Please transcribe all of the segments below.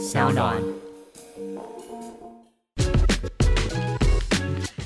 小暖。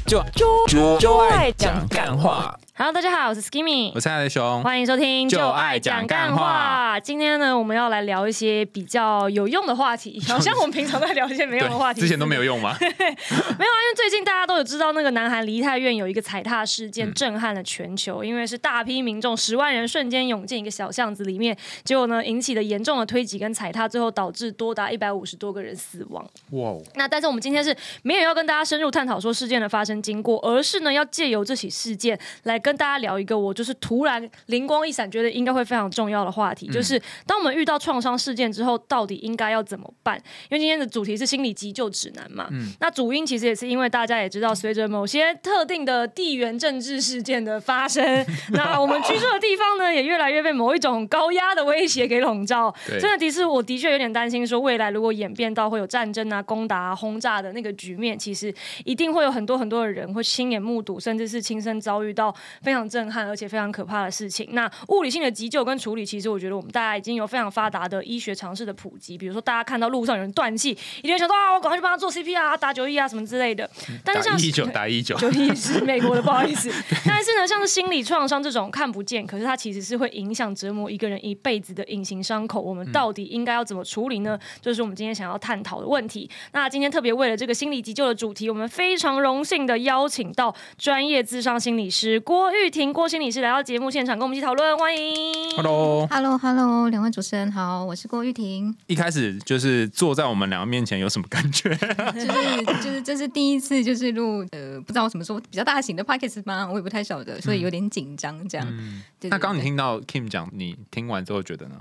就就就爱讲干话。Hello，大家好，我是 Skimmy，我是爱的熊，欢迎收听就爱讲干话。今天呢，我们要来聊一些比较有用的话题，好像我们平常在聊一些没用的话题，之前都没有用吗？没有啊，因为最近大家都有知道那个南韩梨泰院有一个踩踏事件嗯。震撼了全球，因为是大批民众十万人瞬间涌进一个小巷子里面，结果呢引起了严重的推挤跟踩踏，最后导致多达一百五十多个人死亡。哇哦，那但是我们今天是没有要跟大家深入探讨说事件的发生经过，而是呢要借由这起事件来跟大家聊一个我就是突然灵光一闪，觉得应该会非常重要的话题，就是当我们遇到创伤事件之后，到底应该要怎么办？因为今天的主题是心理急救指南嘛，嗯那主因其实也是因为大家也知道，随着某些特定的地缘政治事件的发生，那我们居住的地方呢也越来越被某一种高压的威胁给笼罩。对真的的是，我的确有点担心，说未来如果演变到会有战争啊、攻打、啊、轰炸的那个局面，其实一定会有很多很多的人会亲眼目睹，甚至是亲身遭遇到非常震撼而且非常可怕的事情。那物理性的急救跟处理，其实我觉得我们大家已经有非常发达的医学常识的普及，比如说大家看到路上有人断气，一定会想说啊，我赶快去帮他做 CPR 啊、打九一啊什么之类的。但是像打一九打一九，九一是美国的，不好意思。但是呢，像是心理创伤这种看不见，可是它其实是会影响折磨一个人一辈子的隐形伤口，我们到底应该要怎么处理呢？就是我们今天想要探讨的问题。那今天特别为了这个心理急救的主题，我们非常荣幸的邀请到专业智商心理师郭玉婷郭心理师来到节目现场，跟我们一起讨论，欢迎。Hello，Hello，Hello，两位主持人好，我是郭玉婷，一开始就是坐在我们两个面前有什么感觉？就是就是这是第一次就是录呃不知道什么时候比较大型的 p o c k e t 吗？我也不太晓得，所以有点紧张这样。对那刚刚你听到 Kim 讲，你听完之后觉得呢？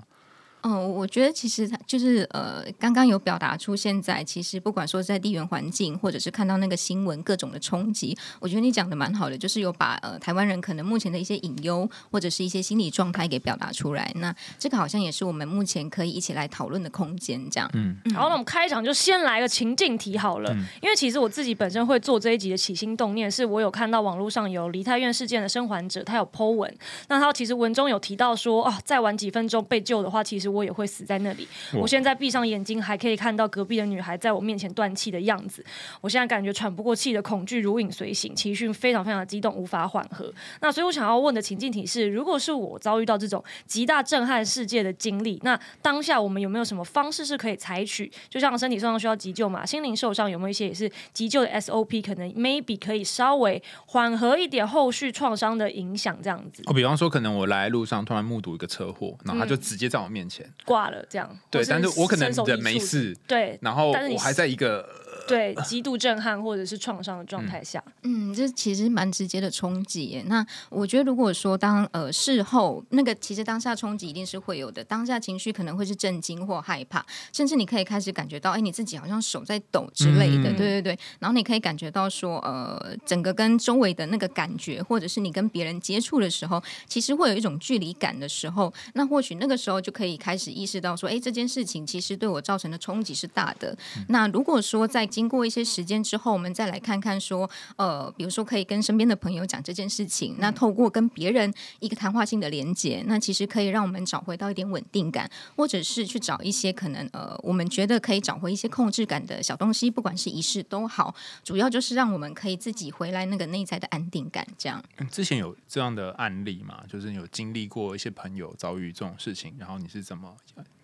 嗯，我觉得其实他就是呃，刚刚有表达出现在其实不管说在地缘环境，或者是看到那个新闻各种的冲击，我觉得你讲的蛮好的，就是有把呃台湾人可能目前的一些隐忧或者是一些心理状态给表达出来。那这个好像也是我们目前可以一起来讨论的空间，这样。嗯，好，那我们开场就先来个情境题好了，因为其实我自己本身会做这一集的起心动念，是我有看到网络上有梨泰院事件的生还者，他有 Po 文，那他其实文中有提到说，哦，再晚几分钟被救的话，其实我也会死在那里。我现在闭上眼睛，还可以看到隔壁的女孩在我面前断气的样子，我现在感觉喘不过气的恐惧如影随形，情绪非常非常的激动，无法缓和。那所以我想要问的情境题是，如果是我遭遇到这种极大震撼世界的经历，那当下我们有没有什么方式是可以采取？就像身体受伤需要急救嘛，心灵受伤有没有一些也是急救的 SOP？可能 maybe 可以稍微缓和一点后续创伤的影响，这样子哦，比方说，可能我来路上突然目睹一个车祸，然后他就直接在我面前，挂了这样。对，但是我可能人没事，对然后我还在一个对，极度震撼或者是创伤的状态下，嗯，这其实蛮直接的冲击耶。那我觉得，如果说当呃事后那个，其实当下冲击一定是会有的，当下情绪可能会是震惊或害怕，甚至你可以开始感觉到，哎，你自己好像手在抖之类的，嗯对对对。然后你可以感觉到说，呃，整个跟周围的那个感觉，或者是你跟别人接触的时候，其实会有一种距离感的时候，那或许那个时候就可以开始意识到说，哎，这件事情其实对我造成的冲击是大的。那如果说在经过一些时间之后，我们再来看看说，呃，比如说可以跟身边的朋友讲这件事情，那透过跟别人一个谈话性的连接，那其实可以让我们找回到一点稳定感，或者是去找一些可能呃，我们觉得可以找回一些控制感的小东西，不管是仪式都好，主要就是让我们可以自己回来那个内在的安定感，这样。嗯之前有这样的案例嘛？就是你有经历过一些朋友遭遇这种事情，然后你是怎么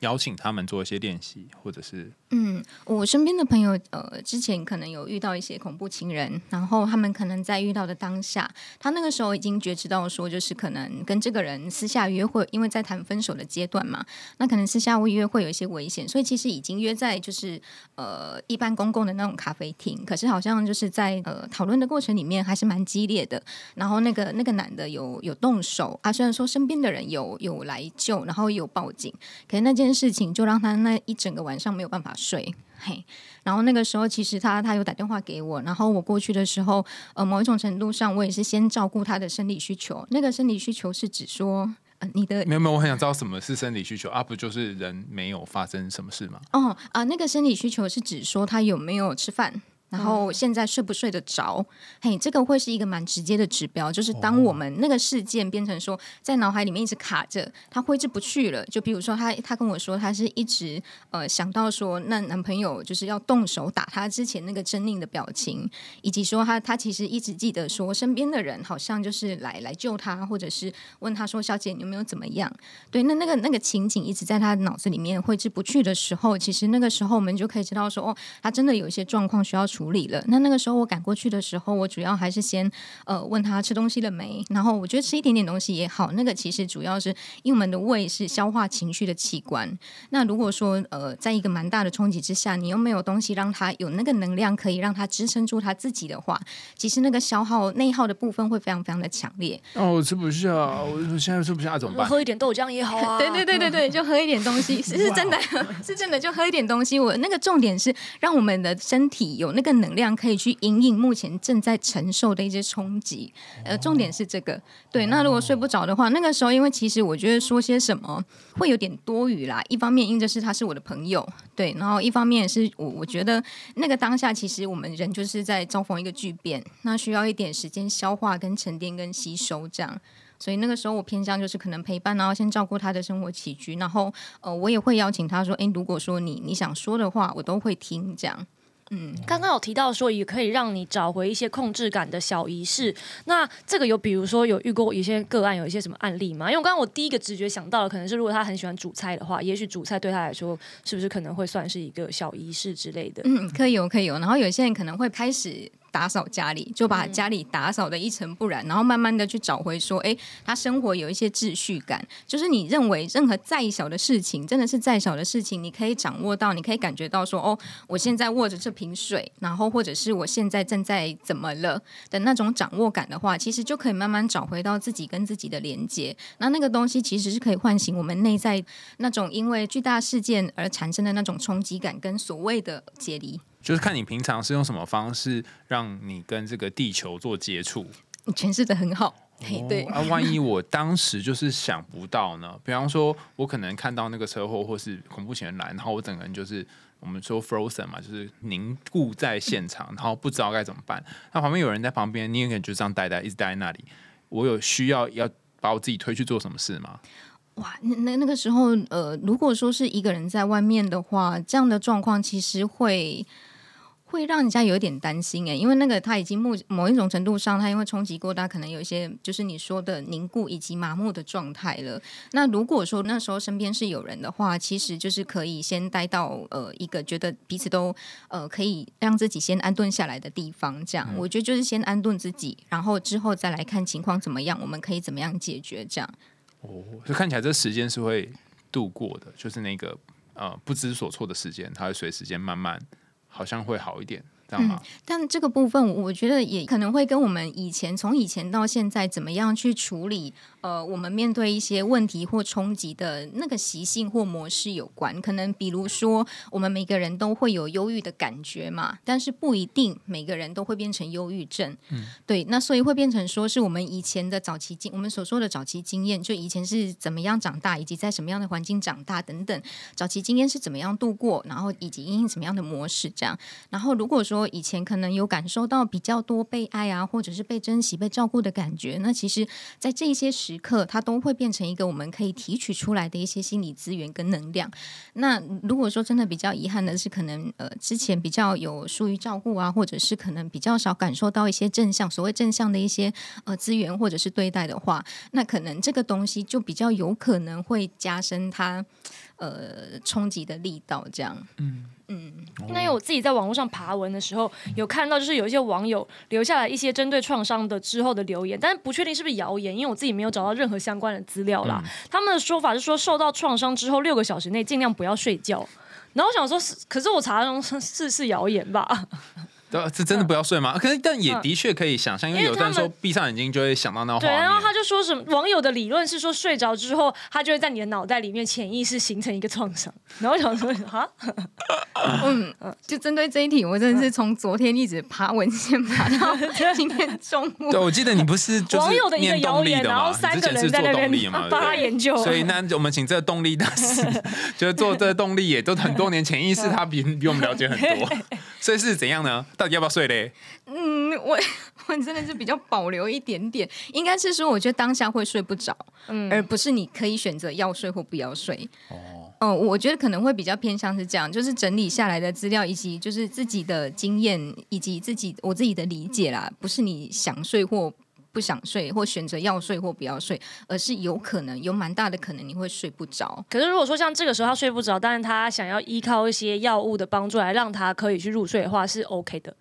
邀请他们做一些练习，或者是嗯，我身边的朋友，呃，之前可能有遇到一些恐怖情人，然后他们可能在遇到的当下，他那个时候已经觉知到说，就是可能跟这个人私下约会，因为在谈分手的阶段嘛，那可能私下会约会有一些危险，所以其实已经约在就是呃一般公共的那种咖啡厅，可是好像就是在呃讨论的过程里面还是蛮激烈的，然后那个那个男的有有动手，啊，虽然说身边的人有有来救，然后有报警，可是那件事情就让他那一整个晚上没有办法睡。嘿，然后那个时候其实他他有打电话给我，然后我过去的时候，呃，某一种程度上我也是先照顾他的生理需求。那个生理需求是指说，呃，你的没有没有，我很想知道什么是生理需求啊？不就是人没有发生什么事吗？哦啊、那个生理需求是指说他有没有吃饭。然后现在睡不睡得着？嘿，这个会是一个蛮直接的指标，就是当我们那个事件变成说在脑海里面一直卡着，他挥之不去了。就比如说他他跟我说，他是一直呃想到说，那男朋友就是要动手打他之前那个狰狞的表情，以及说他他其实一直记得说身边的人好像就是来来救他，或者是问他说小姐你有没有怎么样？对，那那个那个情景一直在他脑子里面挥之不去的时候，其实那个时候我们就可以知道说，哦，他真的有一些状况需要处理了。那那个时候我赶过去的时候，我主要还是先呃问他吃东西了没，然后我觉得吃一点点东西也好。那个其实主要是因为我们的胃是消化情绪的器官。那如果说呃在一个蛮大的冲击之下，你又没有东西让他有那个能量可以让他支撑住他自己的话，其实那个消耗内耗的部分会非常非常的强烈。哦，我吃不下，我现在吃不下怎么办？喝一点豆浆也好啊。对对对对对，就喝一点东西，是是真的，是真的，就喝一点东西。我那个重点是让我们的身体有那个正能量可以去隐隐目前正在承受的一些冲击。呃，重点是这个。对，那如果睡不着的话，那个时候因为其实我觉得说些什么会有点多余啦。一方面因着是他是我的朋友，对，然后一方面是我我觉得那个当下其实我们人就是在遭逢一个巨变，那需要一点时间消化、跟沉淀、跟吸收这样。所以那个时候我偏向就是可能陪伴，然后先照顾他的生活起居，然后呃我也会邀请他说，诶，如果说你你想说的话，我都会听这样。嗯，刚刚有提到说也可以让你找回一些控制感的小仪式，那这个有比如说有遇过一些个案，有一些什么案例吗？因为刚刚我第一个直觉想到的可能是，如果他很喜欢煮菜的话，也许煮菜对他来说是不是可能会算是一个小仪式之类的？嗯，可以有，可以有。然后有些人可能会开始。打扫家里，就把家里打扫的一尘不染，然后慢慢的去找回说，哎，他生活有一些秩序感。就是你认为任何再小的事情，真的是再小的事情，你可以掌握到，你可以感觉到说，哦，我现在握着这瓶水，然后或者是我现在正在怎么了的那种掌握感的话，其实就可以慢慢找回到自己跟自己的连接。那那个东西其实是可以唤醒我们内在那种因为巨大事件而产生的那种冲击感，跟所谓的解离。就是看你平常是用什么方式让你跟这个地球做接触，你诠释的很好。对啊，万一我当时就是想不到呢？比方说，我可能看到那个车祸或是恐怖情人来，然后我整个人就是我们说 frozen 嘛，就是凝固在现场，然后不知道该怎么办。那旁边有人在旁边，你也可能就这样呆呆，一直待在那里。我有需要要把我自己推去做什么事吗？哇，那那那个时候，呃，如果说是一个人在外面的话，这样的状况其实会。会让人家有一点担心诶，因为那个他已经某某一种程度上，他因为冲击过大，可能有一些就是你说的凝固以及麻木的状态了。那如果说那时候身边是有人的话，其实就是可以先待到呃一个觉得彼此都呃可以让自己先安顿下来的地方。这样，我觉得就是先安顿自己，然后之后再来看情况怎么样，我们可以怎么样解决这样。哦，就看起来这时间是会度过的，就是那个呃不知所措的时间，它会随时间慢慢。好像会好一点。嗯，但这个部分我觉得也可能会跟我们以前从以前到现在怎么样去处理呃，我们面对一些问题或冲击的那个习性或模式有关。可能比如说，我们每个人都会有忧郁的感觉嘛，但是不一定每个人都会变成忧郁症。嗯，对，那所以会变成说是我们以前的早期经，我们所说的早期经验，就以前是怎么样长大，以及在什么样的环境长大等等，早期经验是怎么样度过，然后以及因什么样的模式这样。然后如果说说以前可能有感受到比较多被爱啊，或者是被珍惜、被照顾的感觉，那其实，在这些时刻，它都会变成一个我们可以提取出来的一些心理资源跟能量。那如果说真的比较遗憾的是，可能呃之前比较有疏于照顾啊，或者是可能比较少感受到一些正向、所谓正向的一些呃资源或者是对待的话，那可能这个东西就比较有可能会加深它呃冲击的力道，这样。嗯。嗯，那有我自己在网络上爬文的时候，有看到就是有一些网友留下来一些针对创伤的之后的留言，但是不确定是不是谣言，因为我自己没有找到任何相关的资料啦。他们的说法是说，受到创伤之后六个小时内尽量不要睡觉。然后我想说，是可是我查中是是谣言吧？对，是真的不要睡吗？可是，但也的确可以想象，因为有的人说闭上眼睛就会想到那画面。对，然后他就说什么网友的理论是说，睡着之后，他就会在你的脑袋里面潜意识形成一个创伤。然后我想说，哈，嗯，就针对这一题，我真的是从昨天一直爬文献爬到今天中午。对，我记得你不是就是网友的一个念谣言，动力？然后三个人在那边动力嘛？帮他研究，所以那我们请这个动力大师，就是做这个动力也都很多年潜意识，他比比我们了解很多。所以是怎样呢？到底要不要睡嘞？嗯，我 我真的是比较保留一点点，应该是说，我觉得当下会睡不着，嗯而不是你可以选择要睡或不要睡。哦，哦，我觉得可能会比较偏向是这样，就是整理下来的资料，以及就是自己的经验，以及自己我自己的理解啦，不是你想睡或不想睡，或选择要睡或不要睡，而是有可能有蛮大的可能你会睡不着。可是如果说像这个时候他睡不着，但是他想要依靠一些药物的帮助来让他可以去入睡的话，是 OK 的。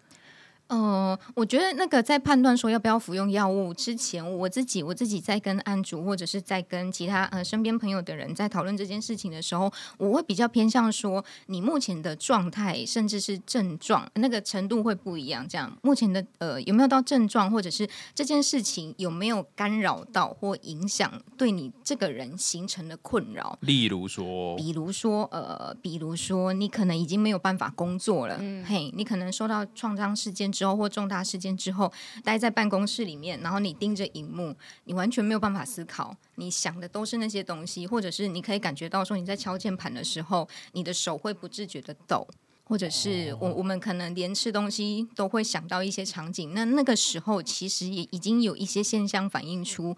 呃，我觉得那个在判断说要不要服用药物之前，我自己我自己在跟案主或者是在跟其他呃身边朋友的人在讨论这件事情的时候，我会比较偏向说你目前的状态甚至是症状那个程度会不一样。这样目前的呃有没有到症状，或者是这件事情有没有干扰到或影响对你这个人形成的困扰？例如说，比如说，呃，比如说，你可能已经没有办法工作了，嗯嘿，你可能受到创伤事件之后或重大事件之后，待在办公室里面，然后你盯着荧幕，你完全没有办法思考，你想的都是那些东西，或者是你可以感觉到说你在敲键盘的时候，你的手会不自觉的抖。或者是我我们可能连吃东西都会想到一些场景，那那个时候其实也已经有一些现象反映出，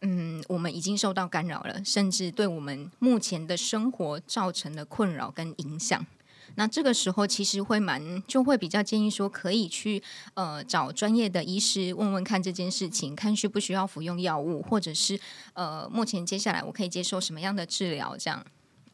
嗯，我们已经受到干扰了，甚至对我们目前的生活造成了困扰跟影响。那这个时候其实会蛮，就会比较建议说，可以去呃找专业的医师问问看这件事情，看需不需要服用药物，或者是呃目前接下来我可以接受什么样的治疗，这样。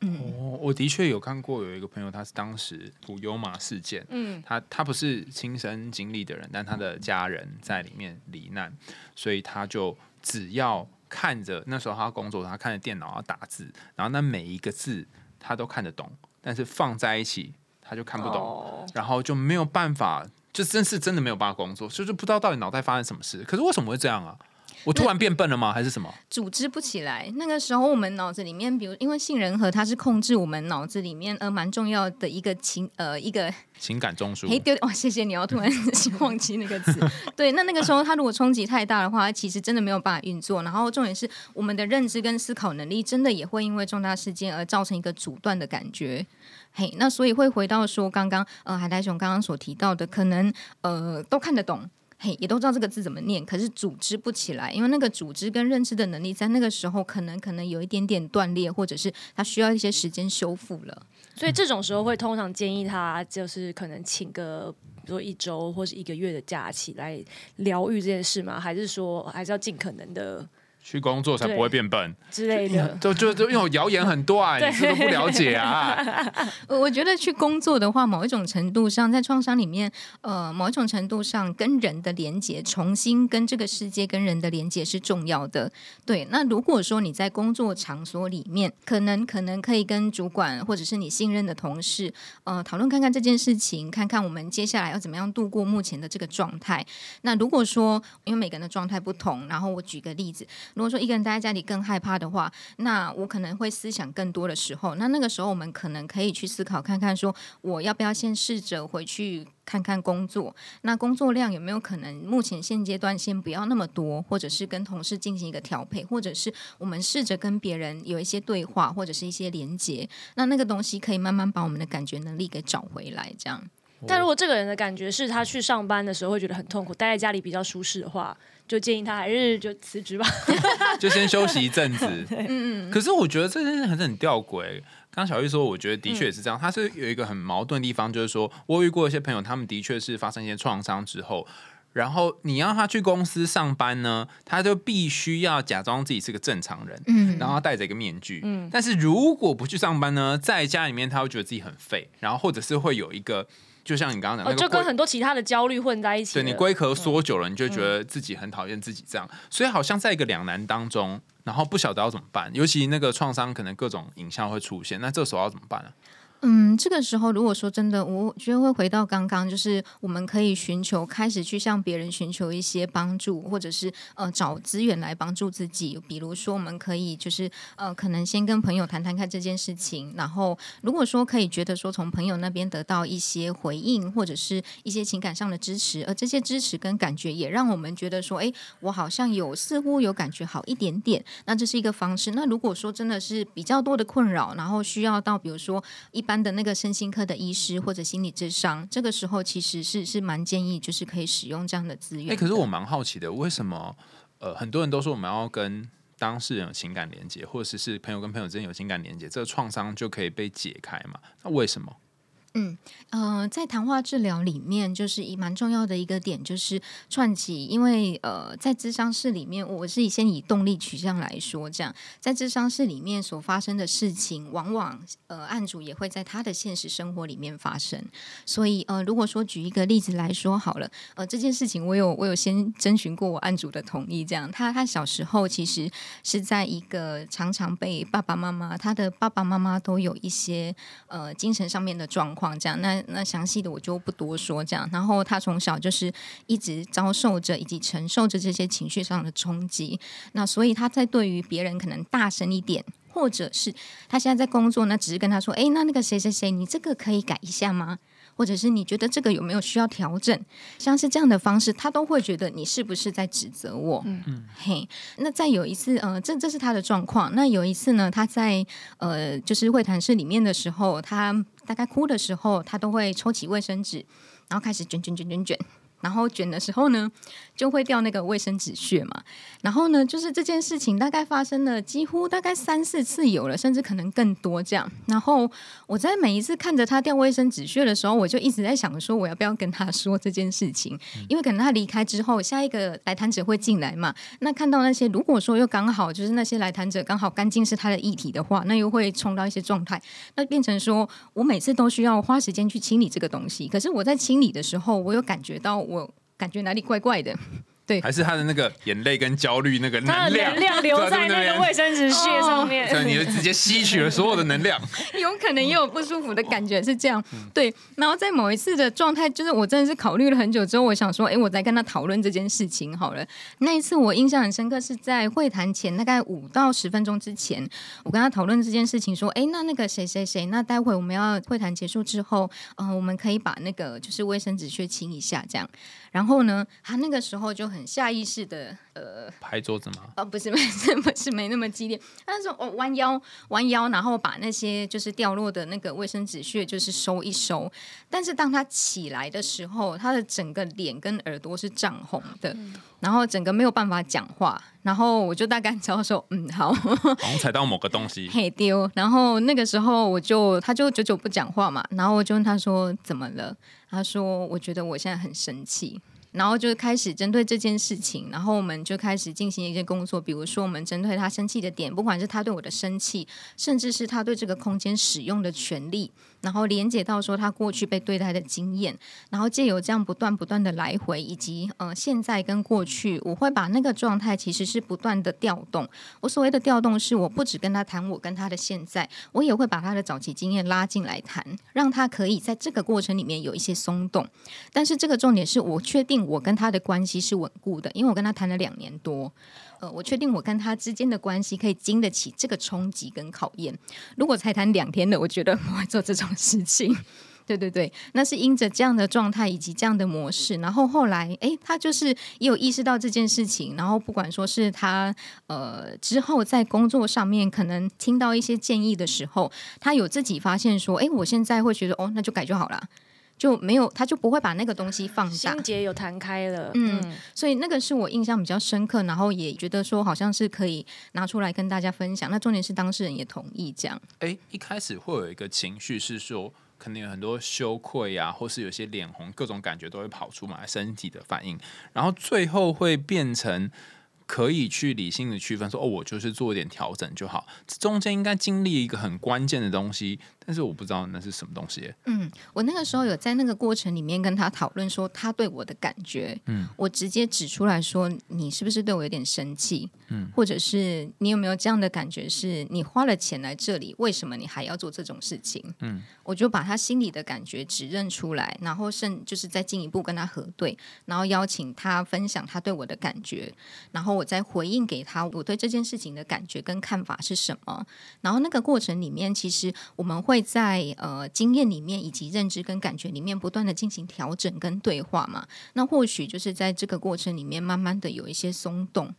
哦，我的确有看过有一个朋友，他是当时古尤马事件，嗯，他他不是亲身经历的人，但他的家人在里面罹难，所以他就只要看着那时候他工作，他看着电脑要打字，然后那每一个字他都看得懂，但是放在一起他就看不懂，哦然后就没有办法，就真是真的没有办法工作，就是不知道到底脑袋发生什么事。可是为什么会这样啊？我突然变笨了吗？还是什么？组织不起来。那个时候，我们脑子里面，比如因为杏仁核，它是控制我们脑子里面呃蛮重要的一个情呃一个情感中枢？嘿丢哦，谢谢你哦，突然 忘记那个词。对，那那个时候它如果冲击太大的话，其实真的没有办法运作。然后重点是我们的认知跟思考能力，真的也会因为重大事件而造成一个阻断的感觉。嘿，那所以会回到说刚刚呃海苔熊刚刚所提到的，可能呃都看得懂。嘿，也都知道这个字怎么念，可是组织不起来，因为那个组织跟认知的能力在那个时候可能可能有一点点断裂，或者是他需要一些时间修复了。所以这种时候会通常建议他就是可能请个。比如说一周或是一个月的假期来疗愈这件事吗？还是说还是要尽可能的去工作才不会变笨？之类的？就就就因为谣言很多啊，你是都不了解啊。呃 我觉得去工作的话，某一种程度上，在创伤里面，呃，某一种程度上跟人的连接，重新跟这个世界、跟人的连接是重要的。对，那如果说你在工作场所里面，可能可能可以跟主管或者是你信任的同事，呃，讨论看看这件事情，看看我们接下来要怎么样度过目前的这个状态。那如果说，因为每个人的状态不同，然后我举个例子，如果说一个人待在家里更害怕的话，那我可能会思想更多的时候，那那个时候我们可能可以去思考看看，说我要不要先试着回去看看工作，那工作量有没有可能目前现阶段先不要那么多，或者是跟同事进行一个调配，或者是我们试着跟别人有一些对话，或者是一些连接，那那个东西可以慢慢把我们的感觉能力给找回来，这样。但如果这个人的感觉是他去上班的时候会觉得很痛苦，待在家里比较舒适的话，就建议他还是就辞职吧。就先休息一阵子。嗯嗯。可是我觉得这件事还是很吊诡。刚小玉说，我觉得的确也是这样。他是有一个很矛盾的地方，就是说我遇过一些朋友，他们的确是发生一些创伤之后，然后你让他去公司上班呢，他就必须要假装自己是个正常人，嗯然后戴着一个面具。嗯。但是如果不去上班呢，在家里面他会觉得自己很废，然后或者是会有一个，就像你刚刚讲，哦，那个就跟很多其他的焦虑混在一起。对你龟壳缩久了，你就觉得自己很讨厌自己这样，所以好像在一个两难当中，然后不晓得要怎么办。尤其那个创伤，可能各种影像会出现，那这时候要怎么办呢、嗯，这个时候如果说真的，我觉得会回到刚刚，就是我们可以寻求开始去向别人寻求一些帮助，或者是呃找资源来帮助自己。比如说，我们可以就是呃可能先跟朋友谈谈看这件事情，然后如果说可以觉得说从朋友那边得到一些回应，或者是一些情感上的支持，而这些支持跟感觉也让我们觉得说，哎，我好像有似乎有感觉好一点点。那这是一个方式。那如果说真的是比较多的困扰，然后需要到比如说一般。般的那个身心科的医师或者心理智商，这个时候其实是是蛮建议，就是可以使用这样的资源。哎，可是我蛮好奇的，为什么呃很多人都说我们要跟当事人有情感连接，或者是是朋友跟朋友之间有情感连接，这个创伤就可以被解开嘛？那为什么？嗯，呃，在谈话治疗里面，就是一蛮重要的一个点，就是串起，因为呃，在智商室里面，我是先以动力取向来说，这样在智商室里面所发生的事情，往往呃案主也会在他的现实生活里面发生。所以呃，如果说举一个例子来说好了，呃，这件事情我有我有先征询过我案主的同意，这样他他小时候其实是在一个常常被爸爸妈妈，他的爸爸妈妈都有一些呃精神上面的状况。这样，那那详细的我就不多说。这样，然后他从小就是一直遭受着以及承受着这些情绪上的冲击。那所以他在对于别人可能大声一点，或者是他现在在工作，那只是跟他说：“哎，那那个谁谁谁，你这个可以改一下吗？”或者是你觉得这个有没有需要调整？像是这样的方式，他都会觉得你是不是在指责我？嗯嗯，嘿。那再有一次，呃，这这是他的状况。那有一次呢，他在呃，就是会谈室里面的时候，他大概哭的时候，他都会抽起卫生纸，然后开始卷卷卷卷卷。然后卷的时候呢，就会掉那个卫生纸屑嘛。然后呢，就是这件事情大概发生了几乎大概三四次有了，甚至可能更多这样。然后我在每一次看着他掉卫生纸屑的时候，我就一直在想说，我要不要跟他说这件事情？因为可能他离开之后，下一个来谈者会进来嘛。那看到那些，如果说又刚好就是那些来谈者刚好干净是他的议题的话，那又会冲到一些状态，那变成说我每次都需要花时间去清理这个东西。可是我在清理的时候，我有感觉到。我感觉哪里怪怪的。对，还是他的那个眼泪跟焦虑那个能量留在那个卫生纸屑上面，所以你就直接吸取了 所有的能量。有可能也有不舒服的感觉，是这样。对，然后在某一次的状态，就是我真的是考虑了很久之后，我想说，哎，我再跟他讨论这件事情好了。那一次我印象很深刻，是在会谈前大概五到十分钟之前，我跟他讨论这件事情，说，哎，那那个谁谁谁，那待会我们要会谈结束之后，嗯，我们可以把那个就是卫生纸屑清一下，这样。然后呢，他那个时候就很下意识的呃拍桌子吗？哦，不是，不是，不是，没那么激烈。他说我，弯腰，弯腰，然后把那些就是掉落的那个卫生纸屑就是收一收。但是当他起来的时候，他的整个脸跟耳朵是涨红的，然后整个没有办法讲话。然后我就大概知道说，嗯，好，好像踩到某个东西，嘿丢。然后那个时候我就他就久久不讲话嘛，然后我就问他说怎么了？他说我觉得我现在很生气。然后就开始针对这件事情，然后我们就开始进行一些工作，比如说我们针对他生气的点，不管是他对我的生气，甚至是他对这个空间使用的权利。然后连接到说他过去被对待的经验，然后借由这样不断不断的来回，以及呃现在跟过去，我会把那个状态其实是不断的调动。我所谓的调动是，我不只跟他谈我跟他的现在，我也会把他的早期经验拉进来谈，让他可以在这个过程里面有一些松动。但是这个重点是我确定我跟他的关系是稳固的，因为我跟他谈了两年多。呃，我确定我跟他之间的关系可以经得起这个冲击跟考验。如果才谈两天的，我觉得不会做这种事情。对对对，那是因着这样的状态以及这样的模式，然后后来，哎，他就是也有意识到这件事情，然后不管说是他呃之后在工作上面可能听到一些建议的时候，他有自己发现说，哎，我现在会觉得哦，那就改就好了。就没有，他就不会把那个东西放下。心结有弹开了，嗯，所以那个是我印象比较深刻，然后也觉得说好像是可以拿出来跟大家分享。那重点是当事人也同意这样。哎，一开始会有一个情绪是说，可能有很多羞愧啊，或是有些脸红，各种感觉都会跑出来，身体的反应，然后最后会变成可以去理性的区分说，哦，我就是做一点调整就好。这中间应该经历一个很关键的东西，但是我不知道那是什么东西。嗯，我那个时候有在那个过程里面跟他讨论说，他对我的感觉，嗯，我直接指出来说，你是不是对我有点生气？嗯，或者是你有没有这样的感觉，是你花了钱来这里，为什么你还要做这种事情？嗯，我就把他心里的感觉指认出来，然后甚就是再进一步跟他核对，然后邀请他分享他对我的感觉，然后我再回应给他我对这件事情的感觉跟看法是什么。然后那个过程里面，其实我们会在呃经验里面以及认知跟感觉里面不断的进行调整跟对话嘛。那或许就是在这个过程里面，慢慢的有一些松动。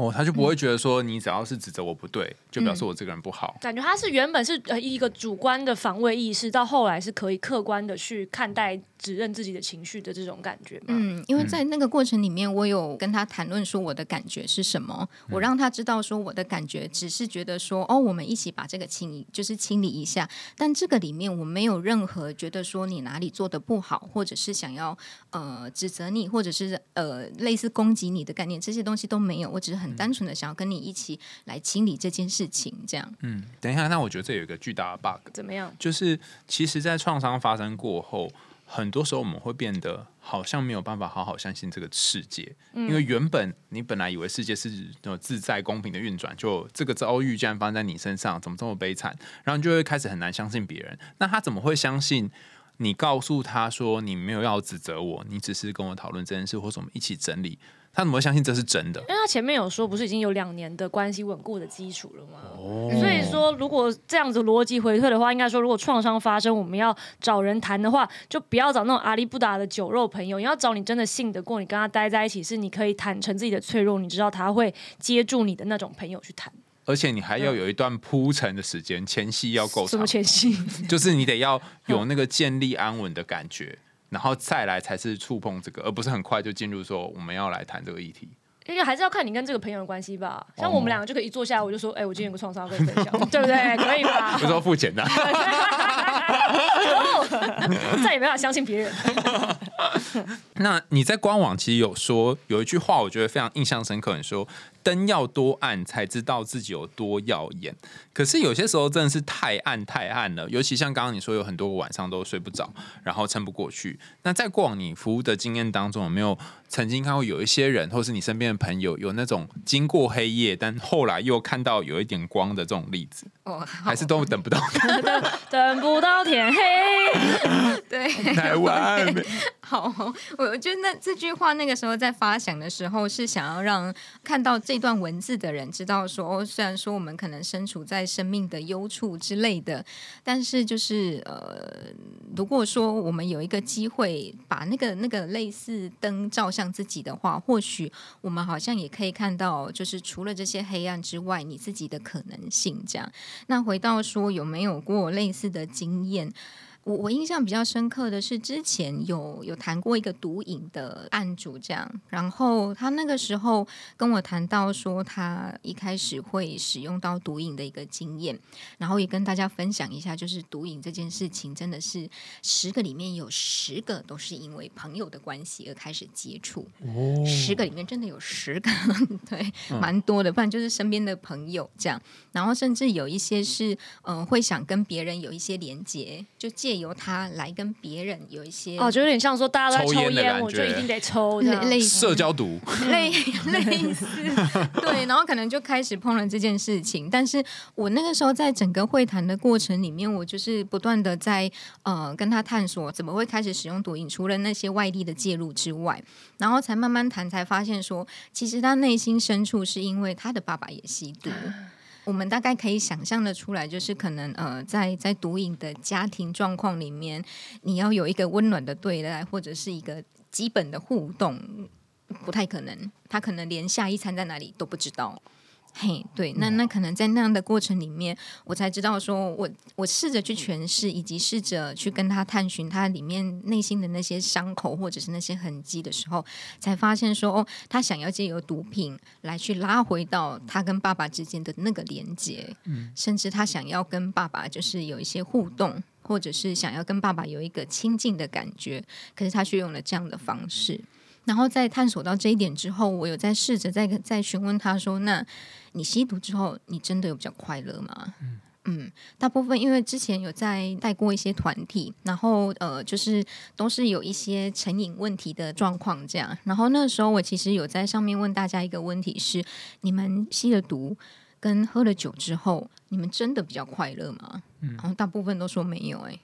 哦，他就不会觉得说你只要是指责我不对，就表示我这个人不好。感觉他是原本是呃一个主观的防卫意识，到后来是可以客观的去看待。指认自己的情绪的这种感觉嘛？嗯，因为在那个过程里面，我有跟他谈论说我的感觉是什么，我让他知道说我的感觉只是觉得说哦，我们一起把这个清就是清理一下，但这个里面我没有任何觉得说你哪里做的不好，或者是想要呃指责你，或者是呃类似攻击你的概念，这些东西都没有，我只是很单纯的想要跟你一起来清理这件事情，这样。嗯，等一下，那我觉得这有一个巨大的 bug，怎么样？就是其实，在创伤发生过后。很多时候我们会变得好像没有办法好好相信这个世界，因为原本你本来以为世界是有自在公平的运转，就这个遭遇竟然发生在你身上，怎么这么悲惨？然后你就会开始很难相信别人。那他怎么会相信你告诉他说你没有要指责我，你只是跟我讨论这件事，或者我们一起整理？他怎么会相信这是真的？因为他前面有说，不是已经有两年的关系稳固的基础了吗？所以说，如果这样子逻辑回退的话，应该说，如果创伤发生，我们要找人谈的话，就不要找那种阿里不达的酒肉朋友，你要找你真的信得过，你跟他待在一起，是你可以坦诚自己的脆弱，你知道他会接住你的那种朋友去谈。而且你还要有一段铺陈的时间，前戏要够长。什么前戏？就是你得要有那个建立安稳的感觉。然后再来才是触碰这个，而不是很快就进入说我们要来谈这个议题。因为还是要看你跟这个朋友的关系吧。像我们两个就可以一坐下来，我就说：“哎，我今天有个创伤跟你分享，对不对？可以吧？” 不是要付钱的。再也没法相信别人。那你在官网其实有说有一句话，我觉得非常印象深刻，你说。灯要多暗才知道自己有多耀眼，可是有些时候真的是太暗太暗了，尤其像刚刚你说有很多晚上都睡不着，然后撑不过去。那在过往你服务的经验当中，有没有曾经看过有一些人，或是你身边的朋友，有那种经过黑夜，但后来又看到有一点光的这种例子？哦，还是都等不到，等不到天黑。对，台湾。好，我觉得那这句话那个时候在发想的时候，是想要让看到。这段文字的人知道说哦，虽然说我们可能身处在生命的幽处之类的，但是就是呃，如果说我们有一个机会把那个那个类似灯照向自己的话，或许我们好像也可以看到，就是除了这些黑暗之外，你自己的可能性。这样，那回到说有没有过类似的经验？我我印象比较深刻的是，之前有有谈过一个毒瘾的案主，这样，然后他那个时候跟我谈到说，他一开始会使用到毒瘾的一个经验，然后也跟大家分享一下，就是毒瘾这件事情，真的是十个里面有十个都是因为朋友的关系而开始接触，十个里面真的有十个，对，蛮多的，不然就是身边的朋友这样，然后甚至有一些是嗯会想跟别人有一些连接，就借。借由他来跟别人有一些哦，就有点像说大家都在抽烟，我就一定得抽，类似。社交毒，类 类似。对，然后可能就开始碰了这件事情。但是我那个时候在整个会谈的过程里面，我就是不断的在呃跟他探索怎么会开始使用毒瘾，除了那些外力的介入之外，然后才慢慢谈，才发现说，其实他内心深处是因为他的爸爸也吸毒。我们大概可以想象的出来，就是可能呃，在在毒瘾的家庭状况里面，你要有一个温暖的对待，或者是一个基本的互动，不太可能。他可能连下一餐在哪里都不知道。嘿，对，那那可能在那样的过程里面，我才知道说，我我试着去诠释，以及试着去跟他探寻他里面内心的那些伤口或者是那些痕迹的时候，才发现说，哦，他想要借由毒品来去拉回到他跟爸爸之间的那个连接，嗯，甚至他想要跟爸爸就是有一些互动，或者是想要跟爸爸有一个亲近的感觉，可是他却用了这样的方式。然后在探索到这一点之后，我有在试着再再询问他说：“那你吸毒之后，你真的有比较快乐吗？”嗯大部分因为之前有在带过一些团体，然后呃，就是都是有一些成瘾问题的状况这样。然后那时候我其实有在上面问大家一个问题是：你们吸了毒跟喝了酒之后，你们真的比较快乐吗？然后大部分都说没有、欸，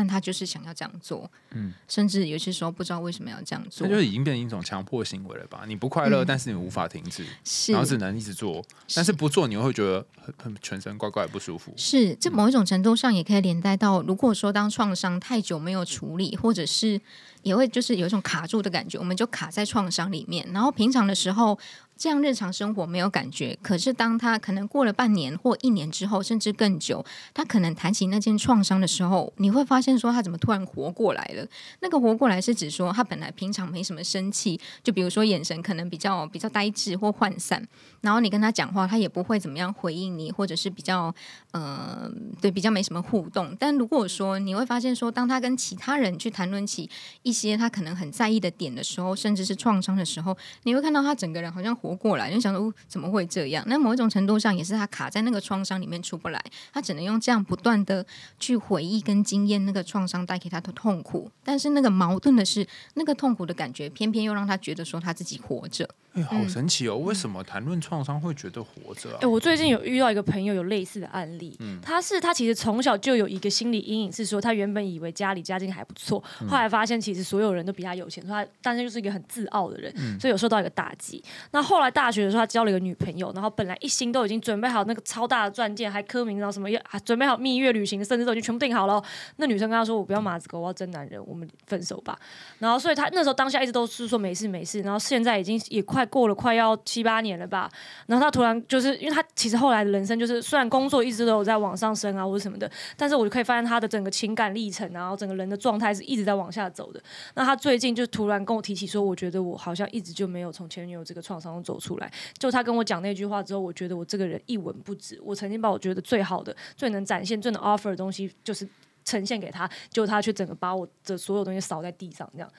但他就是想要这样做，嗯，甚至有些时候不知道为什么要这样做那，就已经变成一种强迫行为了吧？你不快乐，但是你无法停止，是然后只能一直做，但是不做你会觉得很很全身怪怪不舒服。是，这某一种程度上也可以连带到，如果说当创伤太久没有处理，或者是也会就是有一种卡住的感觉，我们就卡在创伤里面。然后平常的时候，这样日常生活没有感觉，可是当他可能过了半年或一年之后，甚至更久，他可能谈起那件创伤的时候，你会发现说他怎么突然活过来了。那个活过来是指说他本来平常没什么生气，就比如说眼神可能比较比较呆滞或涣散，然后你跟他讲话，他也不会怎么样回应你，或者是比较呃，对，比较没什么互动。但如果说你会发现说，当他跟其他人去谈论起一些他可能很在意的点的时候，甚至是创伤的时候，你会看到他整个人好像活过来，你就想说、怎么会这样？那某一种程度上也是他卡在那个创伤里面出不来，他只能用这样不断的去回忆跟经验那个创伤带给他的痛苦。但是那个矛盾的是，那个痛苦的感觉偏偏又让他觉得说他自己活着。哎、好神奇哦！为什么谈论创伤会觉得活着啊哎、？我最近有遇到一个朋友有类似的案例，嗯他是他其实从小就有一个心理阴影，是说他原本以为家里家境还不错，后来发现其实所有人都比他有钱，所以他但是就是一个很自傲的人，所以有受到一个打击。那后来大学的时候，他交了一个女朋友，然后本来一心都已经准备好那个超大的钻戒，还刻名，然后什么啊，准备好蜜月旅行，甚至都已经全部订好了哦。那女生跟他说：“我不要马子狗，我要真男人，我们分手吧。”然后所以他那时候当下一直都是说没事没事，然后现在已经也快快过了快要七八年了吧。然后他突然就是因为他其实后来的人生就是虽然工作一直都有在往上升啊或者什么的，但是我就可以发现他的整个情感历程，然后整个人的状态是一直在往下走的。那他最近就突然跟我提起说，我觉得我好像一直就没有从前女友这个创伤中走出来。就他跟我讲那句话之后，我觉得我这个人一文不值。我曾经把我觉得最好的、最能展现、最能 offer 的东西，就是呈现给他，结果他却整个把我的所有东西扫在地上，这样。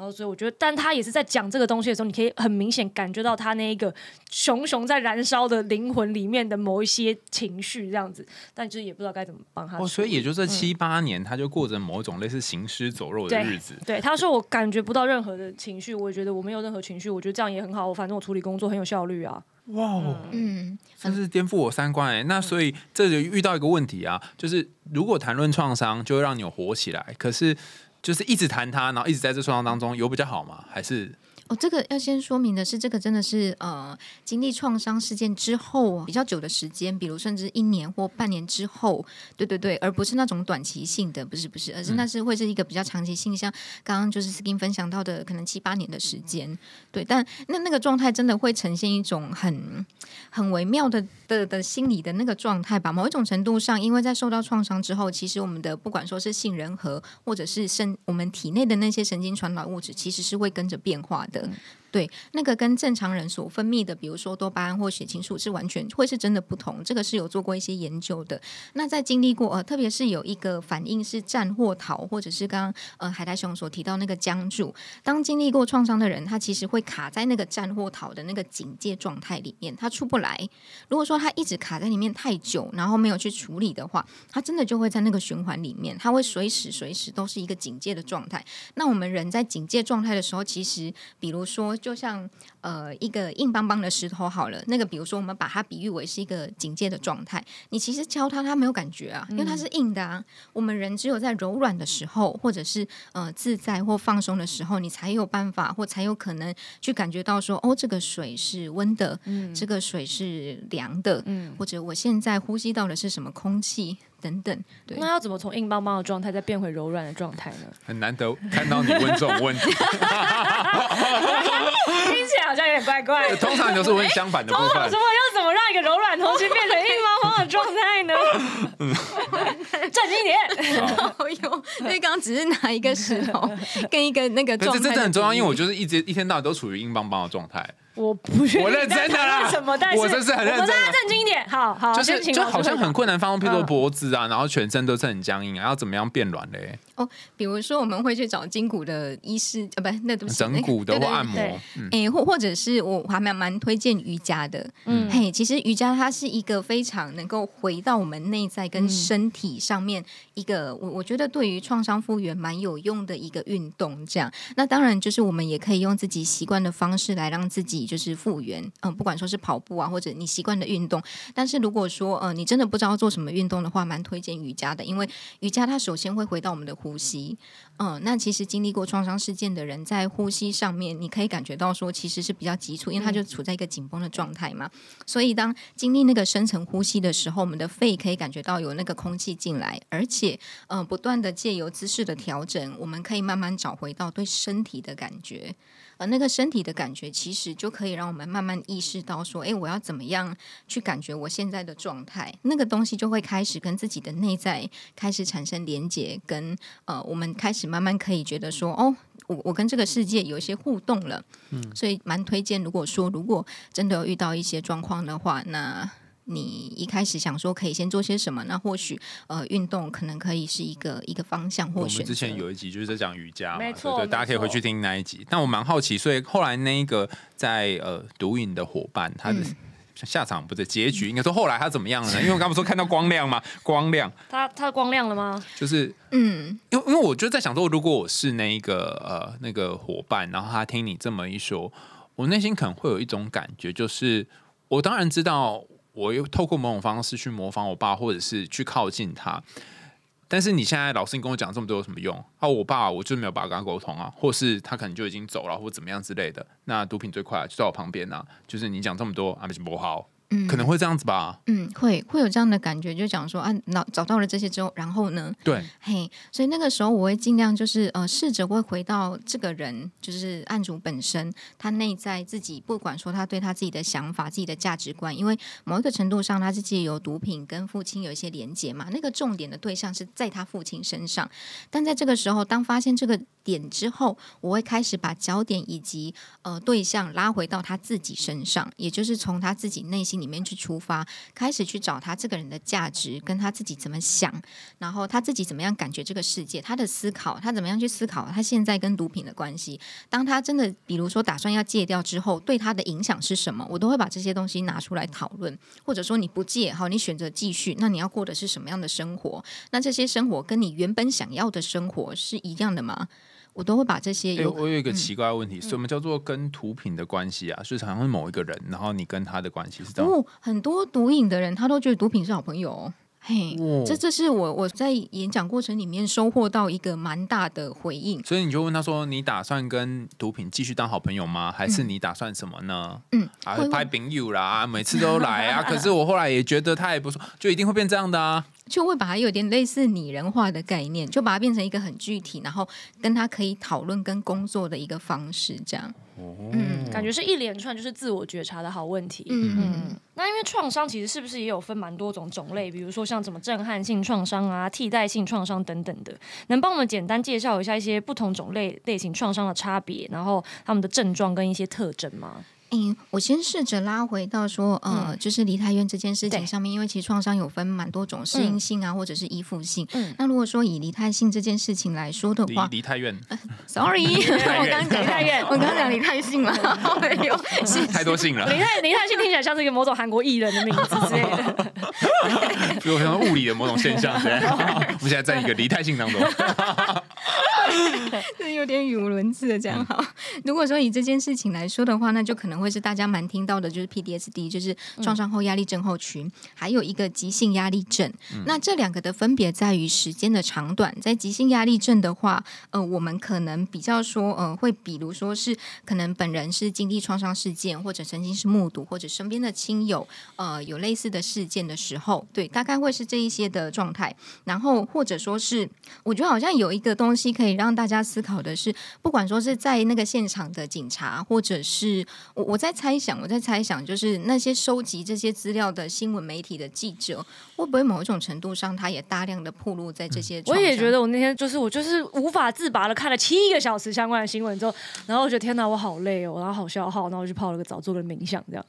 然后，所以我觉得，但他也是在讲这个东西的时候，你可以很明显感觉到他那一个熊熊在燃烧的灵魂里面的某一些情绪，这样子。但就是也不知道该怎么帮他所以也就这七八年，他就过着某种类似行尸走肉的日子。对，他说我感觉不到任何的情绪，我也觉得我没有任何情绪，我觉得这样也很好。我反正我处理工作很有效率啊。哇哦，嗯，真是颠覆我三观哎！那所以这就遇到一个问题啊，就是如果谈论创伤，就会让你有活起来，可是就是一直弹它，然后一直在这创伤当中，有比较好吗？还是哦，这个要先说明的是，这个真的是呃，经历创伤事件之后比较久的时间，比如甚至一年或半年之后，对对对，而不是那种短期性的，不是不是，而是那是会是一个比较长期性，像刚刚就是 Skin 分享到的，可能七八年的时间，对，但那那个状态真的会呈现一种很很微妙的的的心理的那个状态吧。某一种程度上，因为在受到创伤之后，其实我们的不管说是杏仁核或者是神我们体内的那些神经传导物质，其实是会跟着变化的。的。对，那个跟正常人所分泌的，比如说多巴胺或血清素，是完全会是真的不同。这个是有做过一些研究的。那在经历过呃，特别是有一个反应是战或逃，或者是刚刚呃海苔熊所提到那个僵住，当经历过创伤的人，他其实会卡在那个战或逃的那个警戒状态里面，他出不来。如果说他一直卡在里面太久，然后没有去处理的话，他真的就会在那个循环里面，他会随时随时都是一个警戒的状态。那我们人在警戒状态的时候，其实比如说，就像呃一个硬邦邦的石头好了，那个比如说我们把它比喻为是一个警戒的状态，你其实敲它，它没有感觉啊，因为它是硬的啊。我们人只有在柔软的时候，或者是呃自在或放松的时候，你才有办法或才有可能去感觉到说，哦，这个水是温的，这个水是凉的，或者我现在呼吸到的是什么空气等等。对，那要怎么从硬邦邦的状态再变回柔软的状态呢？很难得看到你问这种问题？听起来好像有点怪怪的。通常都是问相反的部通常分说。要怎么让一个柔软的东西变成硬邦邦的状态呢？正经一点。哦哟，因为刚刚只是拿一个石头 跟一个那个状态，这真的很重要，因为我就是一直一天到晚都处于硬邦邦的状态。我不确定我认真的啦论什么，但是我这是很认真的我们大家正经一点，好好，就先请是就好像回答很困难放松，譬如说嗯。脖子啊，然后全身都是很僵硬啊，要怎么样变软嘞？比如说我们会去找筋骨的医师，呃，不，那对不起，整骨的或按摩对，嗯，诶、或或者是我还蛮蛮推荐瑜伽的。嗯。嘿，其实瑜伽它是一个非常能够回到我们内在跟身体上面一个，我我觉得对于创伤复原蛮有用的一个运动。这样，那当然就是我们也可以用自己习惯的方式来让自己就是复原。嗯，不管说是跑步啊，或者你习惯的运动。但是如果说呃你真的不知道做什么运动的话，蛮推荐瑜伽的，因为瑜伽它首先会回到我们的呼吸。嗯，那其实经历过创伤事件的人，在呼吸上面，你可以感觉到说，其实是比较急促，因为它就处在一个紧绷的状态嘛。所以当经历那个深层呼吸的时候，我们的肺可以感觉到有那个空气进来，而且，嗯、不断的借由姿势的调整，我们可以慢慢找回到对身体的感觉。而那个身体的感觉，其实就可以让我们慢慢意识到说，诶，我要怎么样去感觉我现在的状态？那个东西就会开始跟自己的内在开始产生连接，跟呃，我们开始慢慢可以觉得说，哦，我我跟这个世界有一些互动了。嗯，所以蛮推荐，如果说如果真的有遇到一些状况的话，那。你一开始想说可以先做些什么？那或许呃，运动可能可以是一个一个方向或我选择。们之前有一集就是在讲瑜伽嘛，没错对对，大家可以回去听那一集。但我蛮好奇，所以后来那一个在呃毒瘾的伙伴，他的嗯下场不是结局，应该说后来他怎么样了呢？因为我刚不是说看到光亮吗？光亮 他他光亮了吗？就是嗯，因为因为我就在想说，如果我是那一个呃那个伙伴，然后他听你这么一说，我内心可能会有一种感觉，就是我当然知道，我又透过某种方式去模仿我爸，或者是去靠近他。但是你现在老师，你跟我讲这么多有什么用？啊，我爸我就没有办法跟他沟通啊，或是他可能就已经走了，或怎么样之类的。那毒品最快就在我旁边啊，就是你讲这么多啊，不行不好，嗯。可能会这样子吧？嗯，会会有这样的感觉，就讲说啊，找找到了这些之后，然后呢，对，嘿，所以那个时候我会尽量就是呃，试着会回到这个人，就是案主本身，他内在自己，不管说他对他自己的想法、自己的价值观，因为某一个程度上，他自己有毒品跟父亲有一些连接嘛，那个重点的对象是在他父亲身上，但在这个时候，当发现这个点之后，我会开始把焦点以及呃对象拉回到他自己身上，也就是从他自己内心里面去出发，开始去找他这个人的价值，跟他自己怎么想，然后他自己怎么样感觉这个世界，他的思考，他怎么样去思考他现在跟毒品的关系。当他真的比如说打算要戒掉之后，对他的影响是什么，我都会把这些东西拿出来讨论，或者说你不戒，好，你选择继续，那你要过的是什么样的生活？那这些生活跟你原本想要的生活是一样的吗？我都会把这些哎、有、我有一个奇怪的问题，什么叫做跟毒品的关系啊？就是常常是某一个人，然后你跟他的关系是这样。哦，很多毒瘾的人他都觉得毒品是好朋友、哦。嘿，哦这这是我我在演讲过程里面收获到一个蛮大的回应。所以你就问他说：“你打算跟毒品继续当好朋友吗？还是你打算什么呢？”嗯，啊会，拍朋友啦，每次都来啊。可是我后来也觉得他也不错，就一定会变这样的啊。就会把它有点类似拟人化的概念，就把它变成一个很具体，然后跟他可以讨论跟工作的一个方式，这样。嗯感觉是一连串就是自我觉察的好问题。嗯嗯，那因为创伤其实是不是也有分蛮多种种类，比如说像什么震撼性创伤啊、替代性创伤等等的，能帮我们简单介绍一下一些不同种类类型创伤的差别，然后他们的症状跟一些特征吗？嗯，我先试着拉回到说，呃，就是梨泰院这件事情上面，因为其实创伤有分蛮多种，适应性啊，或者是依附性。嗯那如果说以梨泰性这件事情来说的离话离太远，，sorry，我刚刚讲梨泰院 我刚刚讲梨泰性嘛，没有，是太多性了。林泰林泰性听起来像是一个某种韩国艺人的名字之类的。比如像物理的某种现象，对。我们现在在一个离太性当中。是有点语无伦次的这样好。如果说以这件事情来说的话，那就可能会是大家蛮听到的，就是 PDSD，就是创伤后压力症候群，还有一个急性压力症。那这两个的分别在于时间的长短。在急性压力症的话，呃，我们可能比较说，呃，会比如说是可能本人是经历创伤事件，或者曾经是目睹，或者身边的亲友，呃，有类似的事件的时候，对，大概会是这一些的状态。然后或者说是，我觉得好像有一个东西可以让让大家思考的是，不管说是在那个现场的警察，或者是我我在猜想，我在猜想，就是那些收集这些资料的新闻媒体的记者，会不会某一种程度上，他也大量的暴露在这些？我也觉得，我那天就是我就是无法自拔的看了七个小时相关的新闻之后，然后我觉得天哪，我好累哦，然后好消耗，然后我就泡了个澡，做个冥想，这样。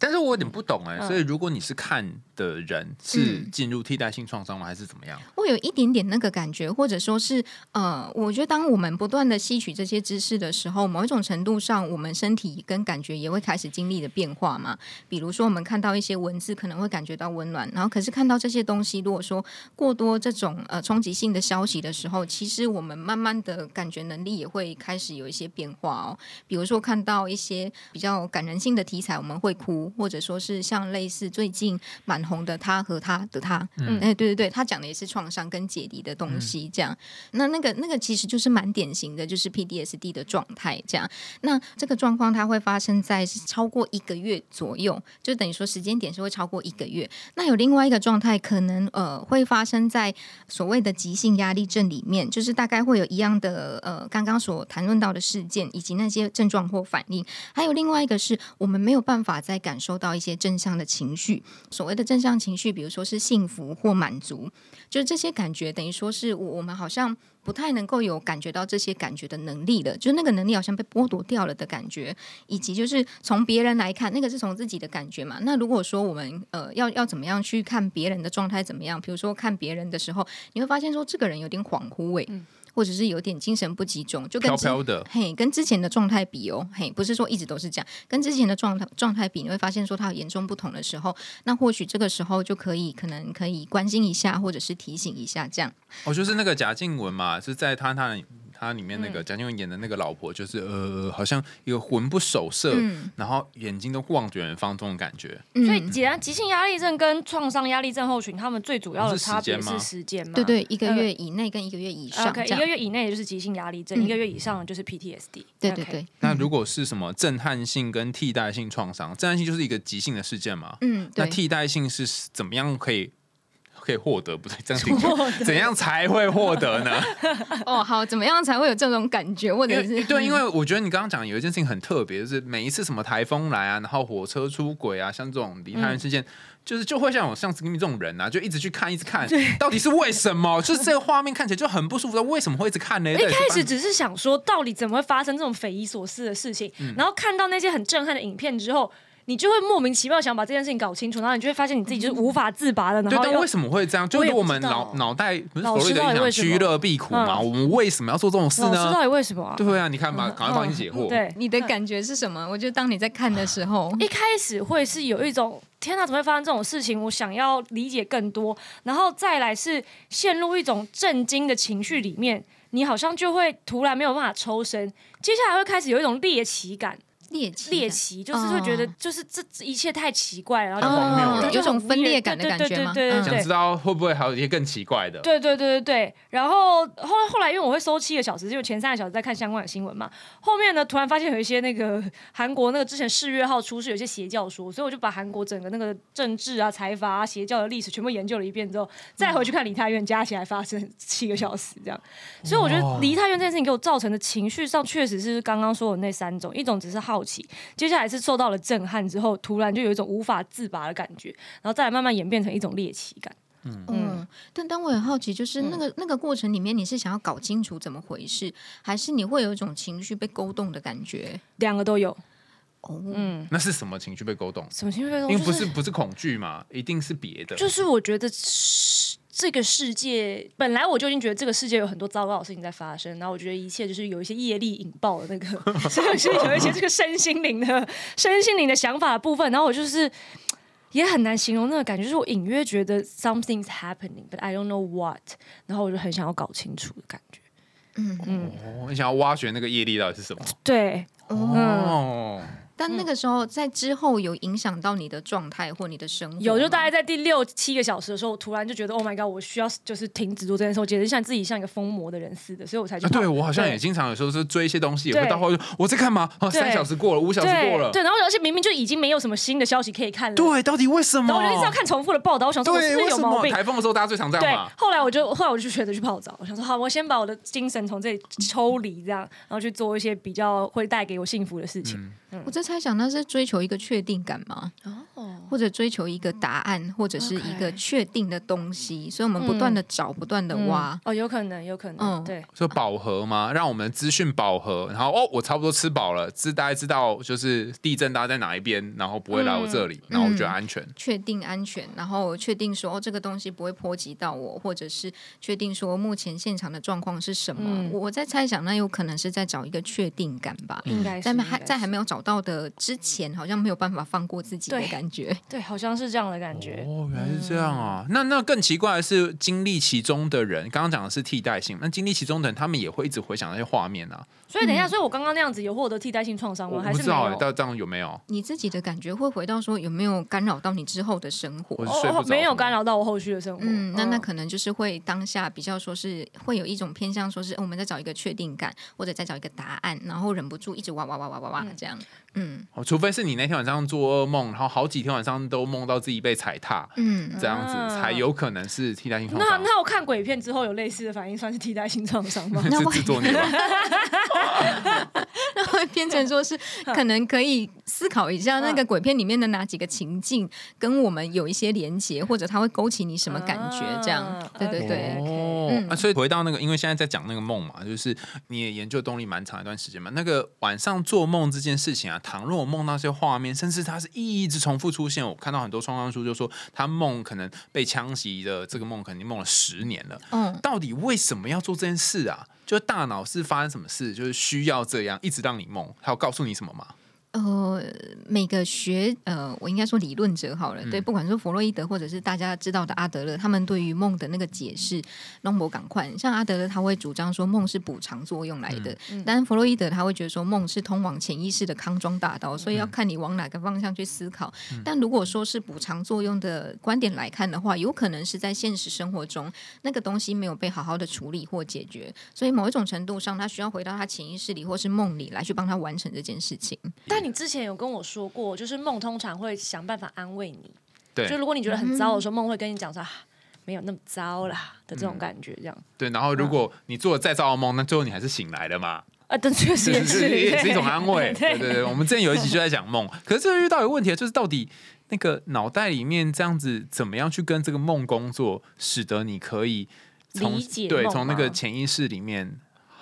但是我有点不懂哎，嗯所以如果你是看的人，是进入替代性创伤吗，还是怎么样？我有一点点那个感觉，或者说是呃，我觉得当我们不断的吸取这些知识的时候，某一种程度上，我们身体跟感觉也会开始经历的变化嘛。比如说，我们看到一些文字，可能会感觉到温暖，然后可是看到这些东西，如果说过多这种呃冲击性的消息的时候，其实我们慢慢的感觉能力也会开始有一些变化哦。比如说看到一些比较感人性的题材，我们会哭，或者说是像类似最近蛮红的《他和他的他》，嗯，哎，对对对，他讲的也是创伤跟解离的东西，这样。那那个那个其实就是蛮典型的，就是 PDSD 的状态，这样。那这个状况它会发生在超过一个月左右，就等于说时间点是会超过一个月。那有另外一个状态，可能呃会发生在所谓的急性压力症里面，就是大概会有一样的呃刚刚所谈论到的事件以及那些症状或反应。还有另外一个是我们没有办法再感受到一些正向的情绪，所谓的正向情绪，比如说是幸福或满足，就是这些感觉等于说是我我们好像。不太能够有感觉到这些感觉的能力了，就那个能力好像被剥夺掉了的感觉，以及就是从别人来看，那个是从自己的感觉嘛。那如果说我们呃要要怎么样去看别人的状态怎么样，比如说看别人的时候，你会发现说这个人有点恍惚诶、或者是有点精神不集中，就跟之飘飘的，嘿，跟之前的状态比哦，嘿，不是说一直都是这样，跟之前的状态状态比，你会发现说它有严重不同的时候，那或许这个时候就可以可能可以关心一下，或者是提醒一下这样。哦，就是那个贾静雯嘛，是在他他他里面那嗯个蒋劲文演的那个老婆，就是呃，好像一个魂不守舍，嗯然后眼睛都望着远方这种感觉。所以，嗯既然急性压力症跟创伤压力症候群，他们最主要的差别是时间嘛？对对，一个呃月以内跟一个月以上 OK。一个月以内就是急性压力症，嗯一个月以上就是 PTSD。对对 OK 对，那如果是什么震撼性跟替代性创伤，震撼性就是一个急性的事件嘛？嗯，对。那替代性是怎么样可以可以获得？不对，这样听起来怎样才会获得呢？哦，好，怎么样才会有这种感觉，或因者是对，因为我觉得你刚刚讲有一件事情很特别，就是每一次什么台风来啊，然后火车出轨啊，像这种离太原事件。就是就会像我像 Skimmy 这种人啊，就一直去看，一直看，到底是为什么？就是这个画面看起来就很不舒服，为什么会一直看呢？一开始只是想说，到底怎么会发生这种匪夷所思的事情？嗯然后看到那些很震撼的影片之后，你就会莫名其妙想把这件事情搞清楚，然后你就会发现你自己就是无法自拔的。然对，但为什么会这样？就是我们脑脑袋不是老师弗洛伊德影响到底为什么趋乐避苦嘛？嗯我们为什么要做这种事呢老师到？底为什么啊？对啊，你看吧，赶快帮你解惑。对，你的感觉是什么？我觉得当你在看的时候，一开始会是有一种天哪，怎么会发生这种事情？我想要理解更多，然后再来是陷入一种震惊的情绪里面，你好像就会突然没有办法抽身，接下来会开始有一种猎奇感，猎奇猎奇就是会觉得哦就是这这一切太奇怪了，然后太荒谬了就有种分裂感的感觉吗？嗯对对对对对想知道会不会还有一些更奇怪的？对对对对对，然后后后来因为我会搜七个小时，就前三个小时在看相关的新闻嘛。后面呢，突然发现有一些那个韩国那个之前世越号出事有些邪教说，所以我就把韩国整个那个政治啊、财阀啊、邪教的历史全部研究了一遍之后，再回去看梨泰院，加起来发生七个小时这样。所以我觉得梨泰院这件事情给我造成的情绪上，确实是刚刚说的那三种，一种只是好奇，接下来是受到了震撼之后，突然就有一种无法自拔的感觉，然后再来慢慢演变成一种猎奇感。嗯，但当我很好奇，就是那个、那个过程里面，你是想要搞清楚怎么回事，还是你会有一种情绪被勾动的感觉？两个都有，哦，嗯，那是什么情绪被勾动？什么情绪被勾动？因为不就是不是恐惧嘛，一定是别的。就是我觉得是这个世界本来我就已经觉得这个世界有很多糟糕的事情在发生，然后我觉得一切就是有一些业力引爆的那个，所以是有一些这个身心灵的身心灵的想法的部分，然后我就是。也很难形容那个感觉，就是我隐约觉得 something's happening，but I don't know what，然后我就很想要搞清楚的感觉。嗯嗯，哦，你想要挖掘那个业力到底是什么？对，哦，哦，但那个时候在之后有影响到你的状态或你的生活，有，就大概在第六七个小时的时候，我突然就觉得，Oh my god，我需要就是停止做这件事，我简直像自己像一个疯魔的人似的，所以我才去啊，对我好像也经常有时候是追一些东西，也会对到后就我在干嘛？哦，对三小时过了，五小时过了，对，然后而且明明就已经没有什么新的消息可以看了，对，到底为什么？然后我就一直要看重复的报道，我想说我是，不是为什么有毛病？台风的时候大家最常这样对嘛？，后来我就后来我就选择去泡澡，我想说好，我先把我的精神从这里抽离，这样，然后去做一些比较会带给我幸福的事情。我在猜想那是追求一个确定感吗？哦，或者追求一个答案，或者是一个确定的东西，所以我们不断的找，不断的挖。哦，有可能，有可能，嗯对，说饱和吗？让我们资讯饱和，然后哦，我差不多吃饱了，知大家知道就是地震大家在哪一边，然后不会来我这里，然后我觉得安全。确定安全，然后确定说、哦、这个东西不会波及到我，或者是确定说目前现场的状况是什么。嗯我我在猜想，那有可能是在找一个确定感吧。应该是在还在还没有找到的之前，好像没有办法放过自己的感觉。对，好像是这样的感觉。哦，原来是这样啊！那那更奇怪的是，经历其中的人，刚刚讲的是替代性，那经历其中的人，他们也会一直回想那些画面啊。所以等一下，所以我刚刚那样子有获得替代性创伤吗？还是没有不知道哎，？到这样有没有？你自己的感觉会回到说有没有干扰到你之后的生活哦，没有干。扰到我后续的生活。嗯，那那嗯可能就是会当下比较说是会有一种偏向，说是、呃我们在找一个确定感，或者在找一个答案，然后忍不住一直哇哇哇哇哇哇这样。嗯哦，除非是你那天晚上做噩梦，然后好几天晚上都梦到自己被踩踏，嗯，这样子啊才有可能是替代性创伤。那那我看鬼片之后有类似的反应，算是替代性创伤吗？是那会制作孽吧？那会变成说是 可能可以思考一下那个鬼片里面的哪几个情境跟我们有一些连结，或者它会勾起你什么感觉？这样啊，对对对。哦，嗯啊，所以回到那个，因为现在在讲那个梦嘛，就是你也研究动力蛮长一段时间嘛。那个晚上做梦这件事情啊，倘若我梦到一些画面，甚至它是一直重复出现，我看到很多创伤书就说他梦可能被枪击的这个梦，肯定梦了十年了。嗯，到底为什么要做这件事啊？就是大脑是发生什么事，就是需要这样一直让你梦？他有告诉你什么吗？呃，每个学呃，我应该说理论者好了，对，不管是弗洛伊德或者是大家知道的阿德勒，他们对于梦的那个解释，弄不赶快。像阿德勒他会主张说梦是补偿作用来的，但弗洛伊德他会觉得说梦是通往潜意识的康庄大道，所以要看你往哪个方向去思考。但如果说是补偿作用的观点来看的话，有可能是在现实生活中那个东西没有被好好的处理或解决，所以某一种程度上，他需要回到他潜意识里或是梦里来去帮他完成这件事情。但你之前有跟我说过，就是梦通常会想办法安慰你，对。就如果你觉得很糟的时候，梦会跟你讲说、啊、没有那么糟啦的这种感觉，这样。对，然后如果你做了再糟的梦，那最后你还是醒来了嘛？啊，但确实也是是，也是一种安慰。对。对对，我们之前有一集就在讲梦，可是这个遇到一个问题，就是到底那个脑袋里面这样子怎么样去跟这个梦工作，使得你可以从理解梦对从那个吗？潜意识里面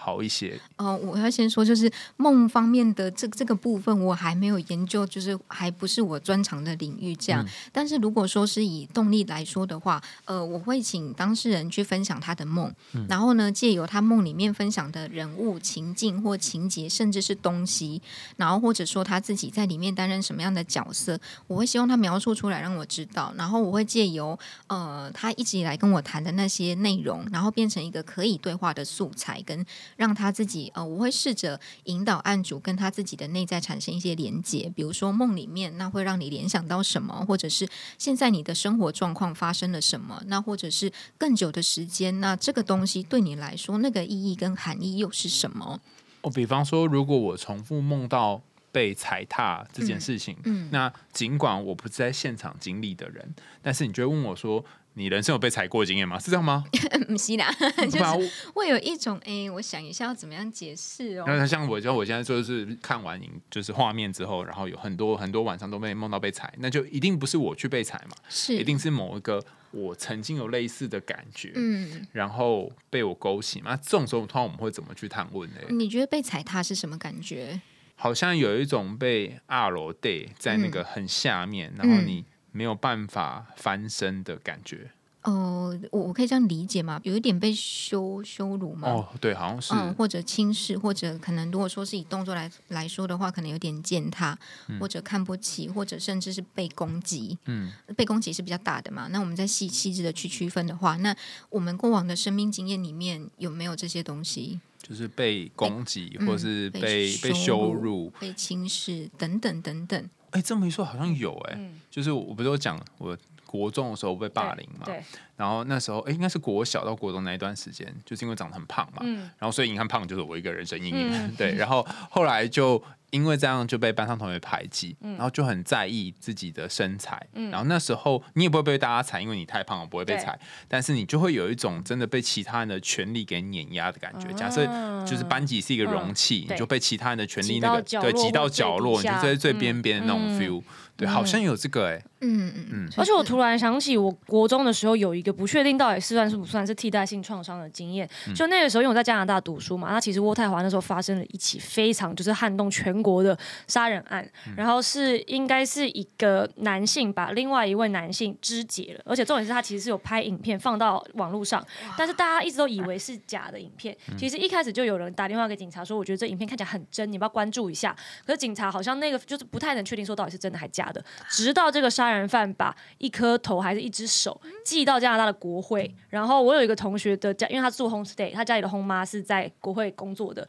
好一些。哦，我要先说，就是梦方面的这这个部分，我还没有研究，就是还不是我专长的领域。这样，但是如果说是以动力来说的话，呃，我会请当事人去分享他的梦，然后呢，借由他梦里面分享的人物、情境或情节，甚至是东西，然后或者说他自己在里面担任什么样的角色，我会希望他描述出来让我知道，然后我会借由呃他一直以来跟我谈的那些内容，然后变成一个可以对话的素材，跟让他自己呃，我会试着引导案主跟他自己的内在产生一些连接，比如说梦里面那会让你联想到什么，或者是现在你的生活状况发生了什么，那或者是更久的时间，那这个东西对你来说那个意义跟含义又是什么？哦，比方说，如果我重复梦到被踩踏这件事情，嗯那尽管我不是在现场经历的人，但是你就会问我说：“你人生有被踩过的经验吗？”是这样吗？不 是啦，我 就是会有一种哎，我想一下要怎么样解释哦。然后像我，就我现在就是看完影就是画面之后，然后有很多很多晚上都被梦到被踩，那就一定不是我去被踩嘛，是一定是某一个我曾经有类似的感觉，嗯，然后被我勾起嘛。那这种时候，通常我们会怎么去探问呢？你觉得被踩踏是什么感觉？好像有一种被二楼 day 在那个很下面，然后你没有办法翻身的感觉。哦，我我可以这样理解吗？有一点被羞羞辱吗？哦，对，好像是，嗯，或者轻视，或者可能如果说是以动作来来说的话，可能有点践踏，或者看不起，或者甚至是被攻击。嗯，被攻击是比较大的嘛？那我们再细细致的去区分的话，那我们过往的生命经验里面有没有这些东西？就是被攻击嗯或是被被羞羞辱。被轻视等等等等。哎，这么一说好像有哎、嗯。就是我不是有讲我国中的时候被霸凌嘛，对，然后那时候哎、应该是国小到国中那一段时间，就是因为长得很胖嘛，嗯。然后所以你看胖就是我一个人生阴影，嗯。对，然后后来就因为这样就被班上同学排挤，嗯。然后就很在意自己的身材，然后那时候你也不会被大家踩，因为你太胖了不会被踩，但是你就会有一种真的被其他人的权利给碾压的感觉。假设就是班级是一个容器，嗯你就被其他人的权利那个对挤到角落，你就在最嗯边边的那种嗯。feel，对，好像有这个哎，嗯嗯嗯，而且我突然想起，我国中的时候有一个不确定到底是算是不算是替代性创伤的经验。就那个时候，因为我在加拿大读书嘛，那其实渥太华那时候发生了一起非常就是撼动全国的杀人案，然后是应该是一个男性把另外一位男性肢解了，而且重点是他其实是有拍影片放到网络上，但是大家一直都以为是假的影片。其实一开始就有人打电话给警察说，我觉得这影片看起来很真，你要不要关注一下？可是警察好像那个就是不太能确定说到底是真的还假的。直到这个杀人犯把一颗头还是一只手寄到加拿大的国会，然后我有一个同学的家，因为他住 homestay，他家里的 home 妈是在国会工作的。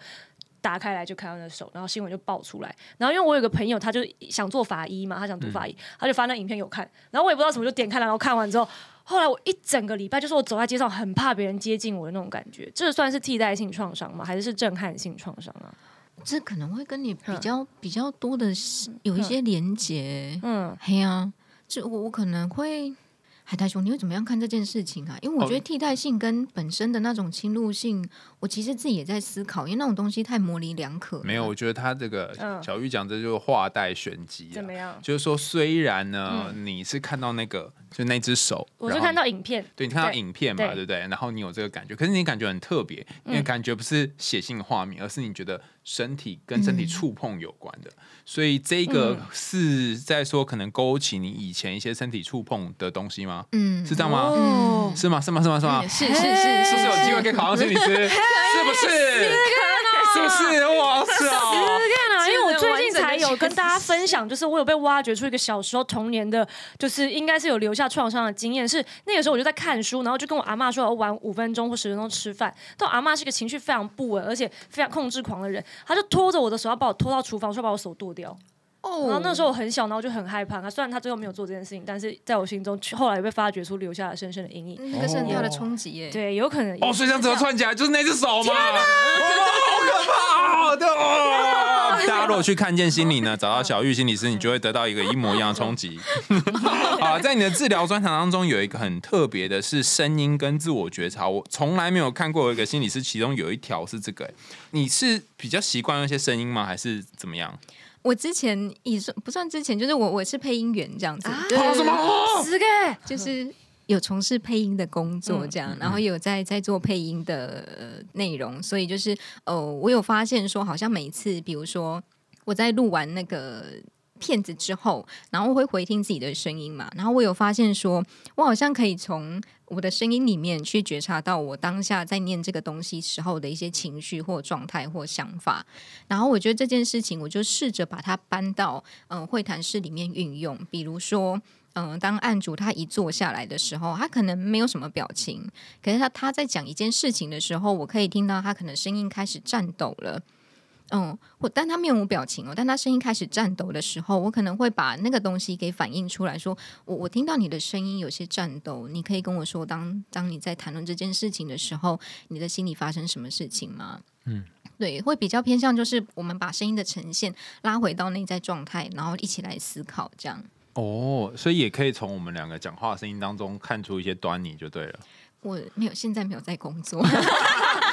打开来就看到那手，然后新闻就爆出来。然后因为我有个朋友，他就想做法医嘛，他想读法医，他就发那影片有看。然后我也不知道什么，就点开了，然后看完之后，后来我一整个礼拜就是我走在街上很怕别人接近我的那种感觉。这算是替代性创伤吗？还是是震撼性创伤啊？这可能会跟你比较比较多的是有一些连结。嗯，嘿呀、这我我可能会。海苔熊，你会怎么样看这件事情啊？因为我觉得哦替代性跟本身的那种侵入性，我其实自己也在思考，因为那种东西太模棱两可了。没有，我觉得他这个嗯小玉讲这就是话带玄机啊怎么。样？就是说，虽然呢，你是看到那个就那只手，我是看到影片，对你看到影片嘛，对对不对？然后你有这个感觉，可是你感觉很特别，因为感觉不是写信的画面，而是你觉得身体跟身体触碰有关的，所以这个是在说可能勾起你以前一些身体触碰的东西吗？嗯，是这样吗？哦，是吗？是吗？是吗？是吗？是是是是是不是有机会可以考上心理师？是不是？是不是？哇啊！因为我最近才有跟大家分享，就是我有被挖掘出一个小时候童年的，就是应该是有留下创伤的经验。是那个时候我就在看书，然后就跟我阿妈说要玩五分钟或十分钟吃饭。但我阿妈是一个情绪非常不稳而且非常控制狂的人，她就拖着我的手要把我拖到厨房，说把我手剁掉。哦然后那时候我很小，然后就很害怕。他虽然他最后没有做这件事情，但是在我心中后来也被发掘出留下了深深的阴影。那个是很大的冲击耶。对，有可能哦，所以这样子串起来就是那只手吗？哇，好可怕大家如果去看见心理呢，找到小玉心理师，你就会得到一个一模一样的冲击。啊，在你的治疗专场当中，有一个很特别的是声音跟自我觉察，我从来没有看过有一个心理师，其中有一条是这个、欸你是比较习惯用一些声音吗？还是怎么样？我之前也算不算之前，就是我我是配音员这样子，对哦，什么？十个 就是有从事配音的工作嗯这样，然后有在在做配音的、呃、内容，所以就是哦，我有发现说，好像每一次，比如说我在录完那个。片子之后，然后会回听自己的声音嘛，然后我有发现说，我好像可以从我的声音里面去觉察到我当下在念这个东西时候的一些情绪或状态或想法，然后我觉得这件事情，我就试着把它搬到嗯、会谈室里面运用，比如说。嗯，当案主他一坐下来的时候，他可能没有什么表情，可是他他在讲一件事情的时候，我可以听到他可能声音开始颤抖了。嗯，我但他面无表情哦，但他声音开始颤抖的时候，我可能会把那个东西给反映出来说，我我听到你的声音有些颤抖，你可以跟我说当当你在谈论这件事情的时候，你的心里发生什么事情吗？嗯。对，会比较偏向就是我们把声音的呈现拉回到内在状态，然后一起来思考这样。哦，所以也可以从我们两个讲话的声音当中看出一些端倪，就对了。我没有，现在没有在工作。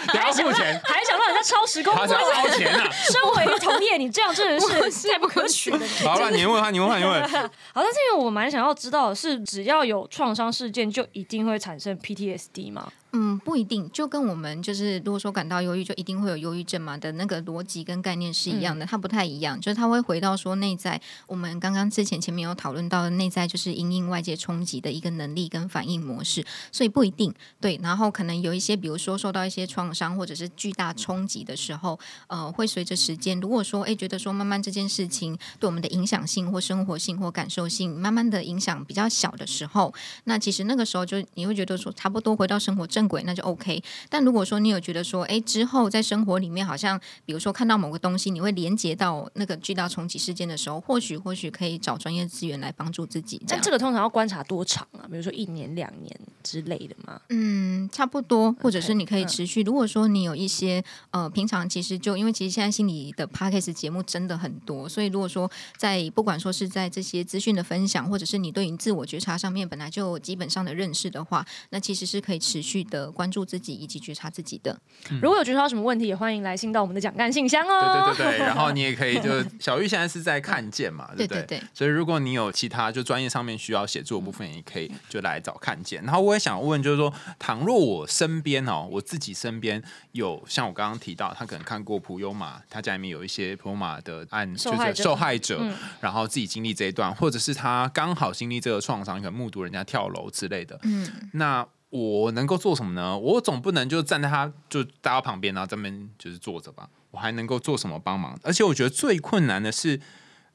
等下付钱，还想让人家超时工他作想，要掏钱啊！身为同业，你这样真的是 太不可取了。好了，你问他，你问他，你问。好，但是因为我蛮想要知道的是，只要有创伤事件，就一定会产生 PTSD 吗？嗯，不一定，就跟我们就是如果说感到忧郁，就一定会有忧郁症嘛的那个逻辑跟概念是一样的，它不太一样，就是它会回到说内在，我们刚刚之前前面有讨论到的内在就是因应外界冲击的一个能力跟反应模式，所以不一定对。然后可能有一些，比如说受到一些创伤或者是巨大冲击的时候，呃，会随着时间，如果说哎觉得说慢慢这件事情对我们的影响性或生活性或感受性慢慢的影响比较小的时候，那其实那个时候就你会觉得说差不多回到生活正轨，那就 OK。但如果说你有觉得说，哎，之后在生活里面好像，比如说看到某个东西，你会连接到那个巨大重启事件的时候，或许或许可以找专业资源来帮助自己。但这个通常要观察多长啊？比如说一年、两年之类的吗？嗯，差不多，或者是你可以持续。如果说你有一些呃，平常其实就因为其实现在心理的 p a c k a g e 节目真的很多，所以如果说在不管说是在这些资讯的分享，或者是你对你自我觉察上面本来就基本上的认识的话，那其实是可以持续的关注自己以及觉察自己的。如果有觉察到什么问题，也欢迎来信到我们的讲干信箱哦。对对对对，然后你也可以就小玉现在是在看见嘛，对不对？所以如果你有其他就专业上面需要协助的部分，也可以就来找看见。然后我也想问，就是说，倘若我身边哦，我自己身边有像我刚刚提到，他可能看过普悠玛，他家里面有一些普悠马的案，就是受害者，然后自己经历这一段，或者是他刚好经历这个创伤，可能目睹人家跳楼之类的，嗯，那。我能够做什么呢？我总不能就站在他就大家旁边，然后这边就是坐着吧。我还能够做什么帮忙？而且我觉得最困难的是，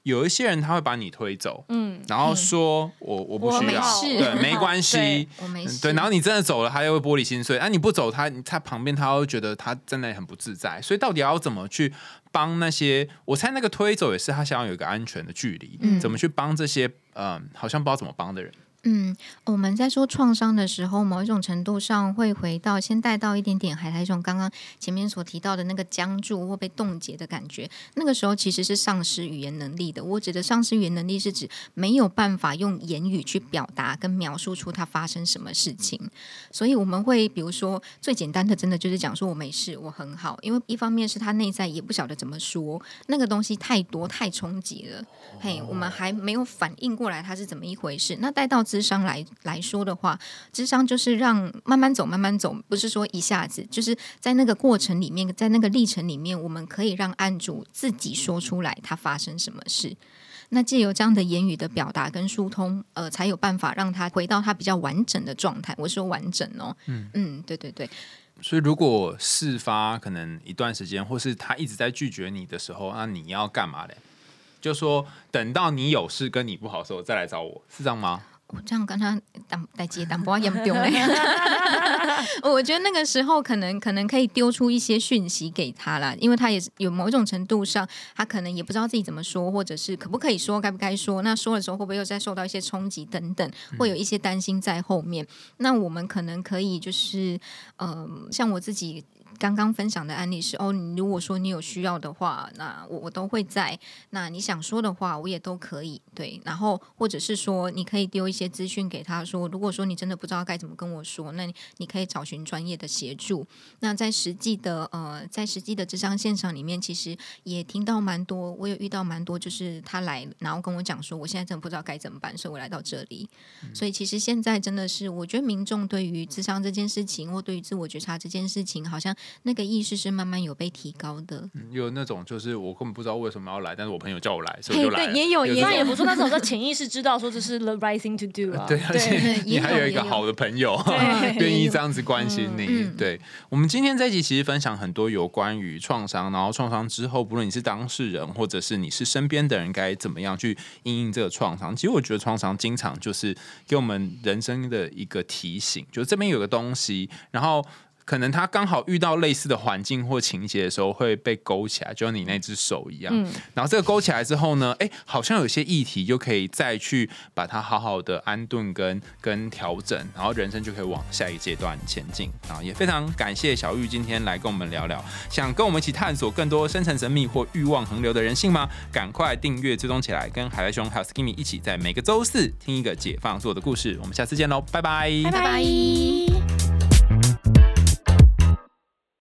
有一些人他会把你推走，嗯，然后说我我不需要，对，没关系，我没事，对。然后你真的走了，他又会玻璃心碎。啊，你不走，他他旁边他会觉得他真的很不自在。所以到底要怎么去帮那些？我猜那个推走也是他想要有一个安全的距离。嗯，怎么去帮这些嗯，好像不知道怎么帮的人？嗯，我们在说创伤的时候，某一种程度上会回到先带到一点点海苔熊刚刚前面所提到的那个僵住或被冻结的感觉。那个时候其实是丧失语言能力的。我指的丧失语言能力是指没有办法用言语去表达跟描述出它发生什么事情。所以我们会比如说最简单的，真的就是讲说我没事，我很好。因为一方面是他内在也不晓得怎么说，那个东西太多太冲击了，嘿，我们还没有反应过来它是怎么一回事。那带到。智商来来说的话，智商就是让慢慢走，慢慢走，不是说一下子，就是在那个过程里面，在那个历程里面，我们可以让案主自己说出来他发生什么事。那借由这样的言语的表达跟疏通，呃，才有办法让他回到他比较完整的状态。我说完整哦，嗯嗯，对对对。所以如果事发可能一段时间，或是他一直在拒绝你的时候，那你要干嘛嘞？就说等到你有事跟你不好的时候再来找我，是这样吗？我这样跟他当代接当不严重嘞，我觉得那个时候可能可能可以丢出一些讯息给他啦，因为他也是有某一种程度上，他可能也不知道自己怎么说，或者是可不可以说，该不该说，那说的时候会不会又再受到一些冲击等等，会有一些担心在后面。那我们可能可以就是，嗯，像我自己。刚刚分享的案例是哦，你如果说你有需要的话，那我我都会在。那你想说的话，我也都可以对。然后或者是说，你可以丢一些资讯给他说，如果说你真的不知道该怎么跟我说，那你可以找寻专业的协助。那在实际的呃，在实际的智商现场里面，其实也听到蛮多，我有遇到蛮多，就是他来然后跟我讲说，我现在真的不知道该怎么办，所以我来到这里。所以其实现在真的是，我觉得民众对于智商这件事情，或对于自我觉察这件事情，好像。那个意识是慢慢有被提高的，有那种就是我根本不知道为什么要来，但是我朋友叫我来，所以我就来。也有，那也那种在潜意识知道说这是 the right thing to do 啊。对，而且你还有一个好的朋友，愿意这样子关心你。对，我们今天这一集其实分享很多有关于创伤，然后创伤之后，不论你是当事人或者是你是身边的人，该怎么样去应应这个创伤。其实我觉得创伤经常就是给我们人生的一个提醒，就是这边有个东西，然后。可能他刚好遇到类似的环境或情节的时候会被勾起来，就像你那只手一样。嗯然后这个勾起来之后呢，哎，好像有些议题就可以再去把它好好的安顿跟跟调整，然后人生就可以往下一个阶段前进。啊，也非常感谢小玉今天来跟我们聊聊。想跟我们一起探索更多深层神秘或欲望横流的人性吗？赶快订阅追踪起来，跟海外兄还有 Skimmy 一起在每个周四听一个解放做的故事。我们下次见喽，拜拜，拜拜。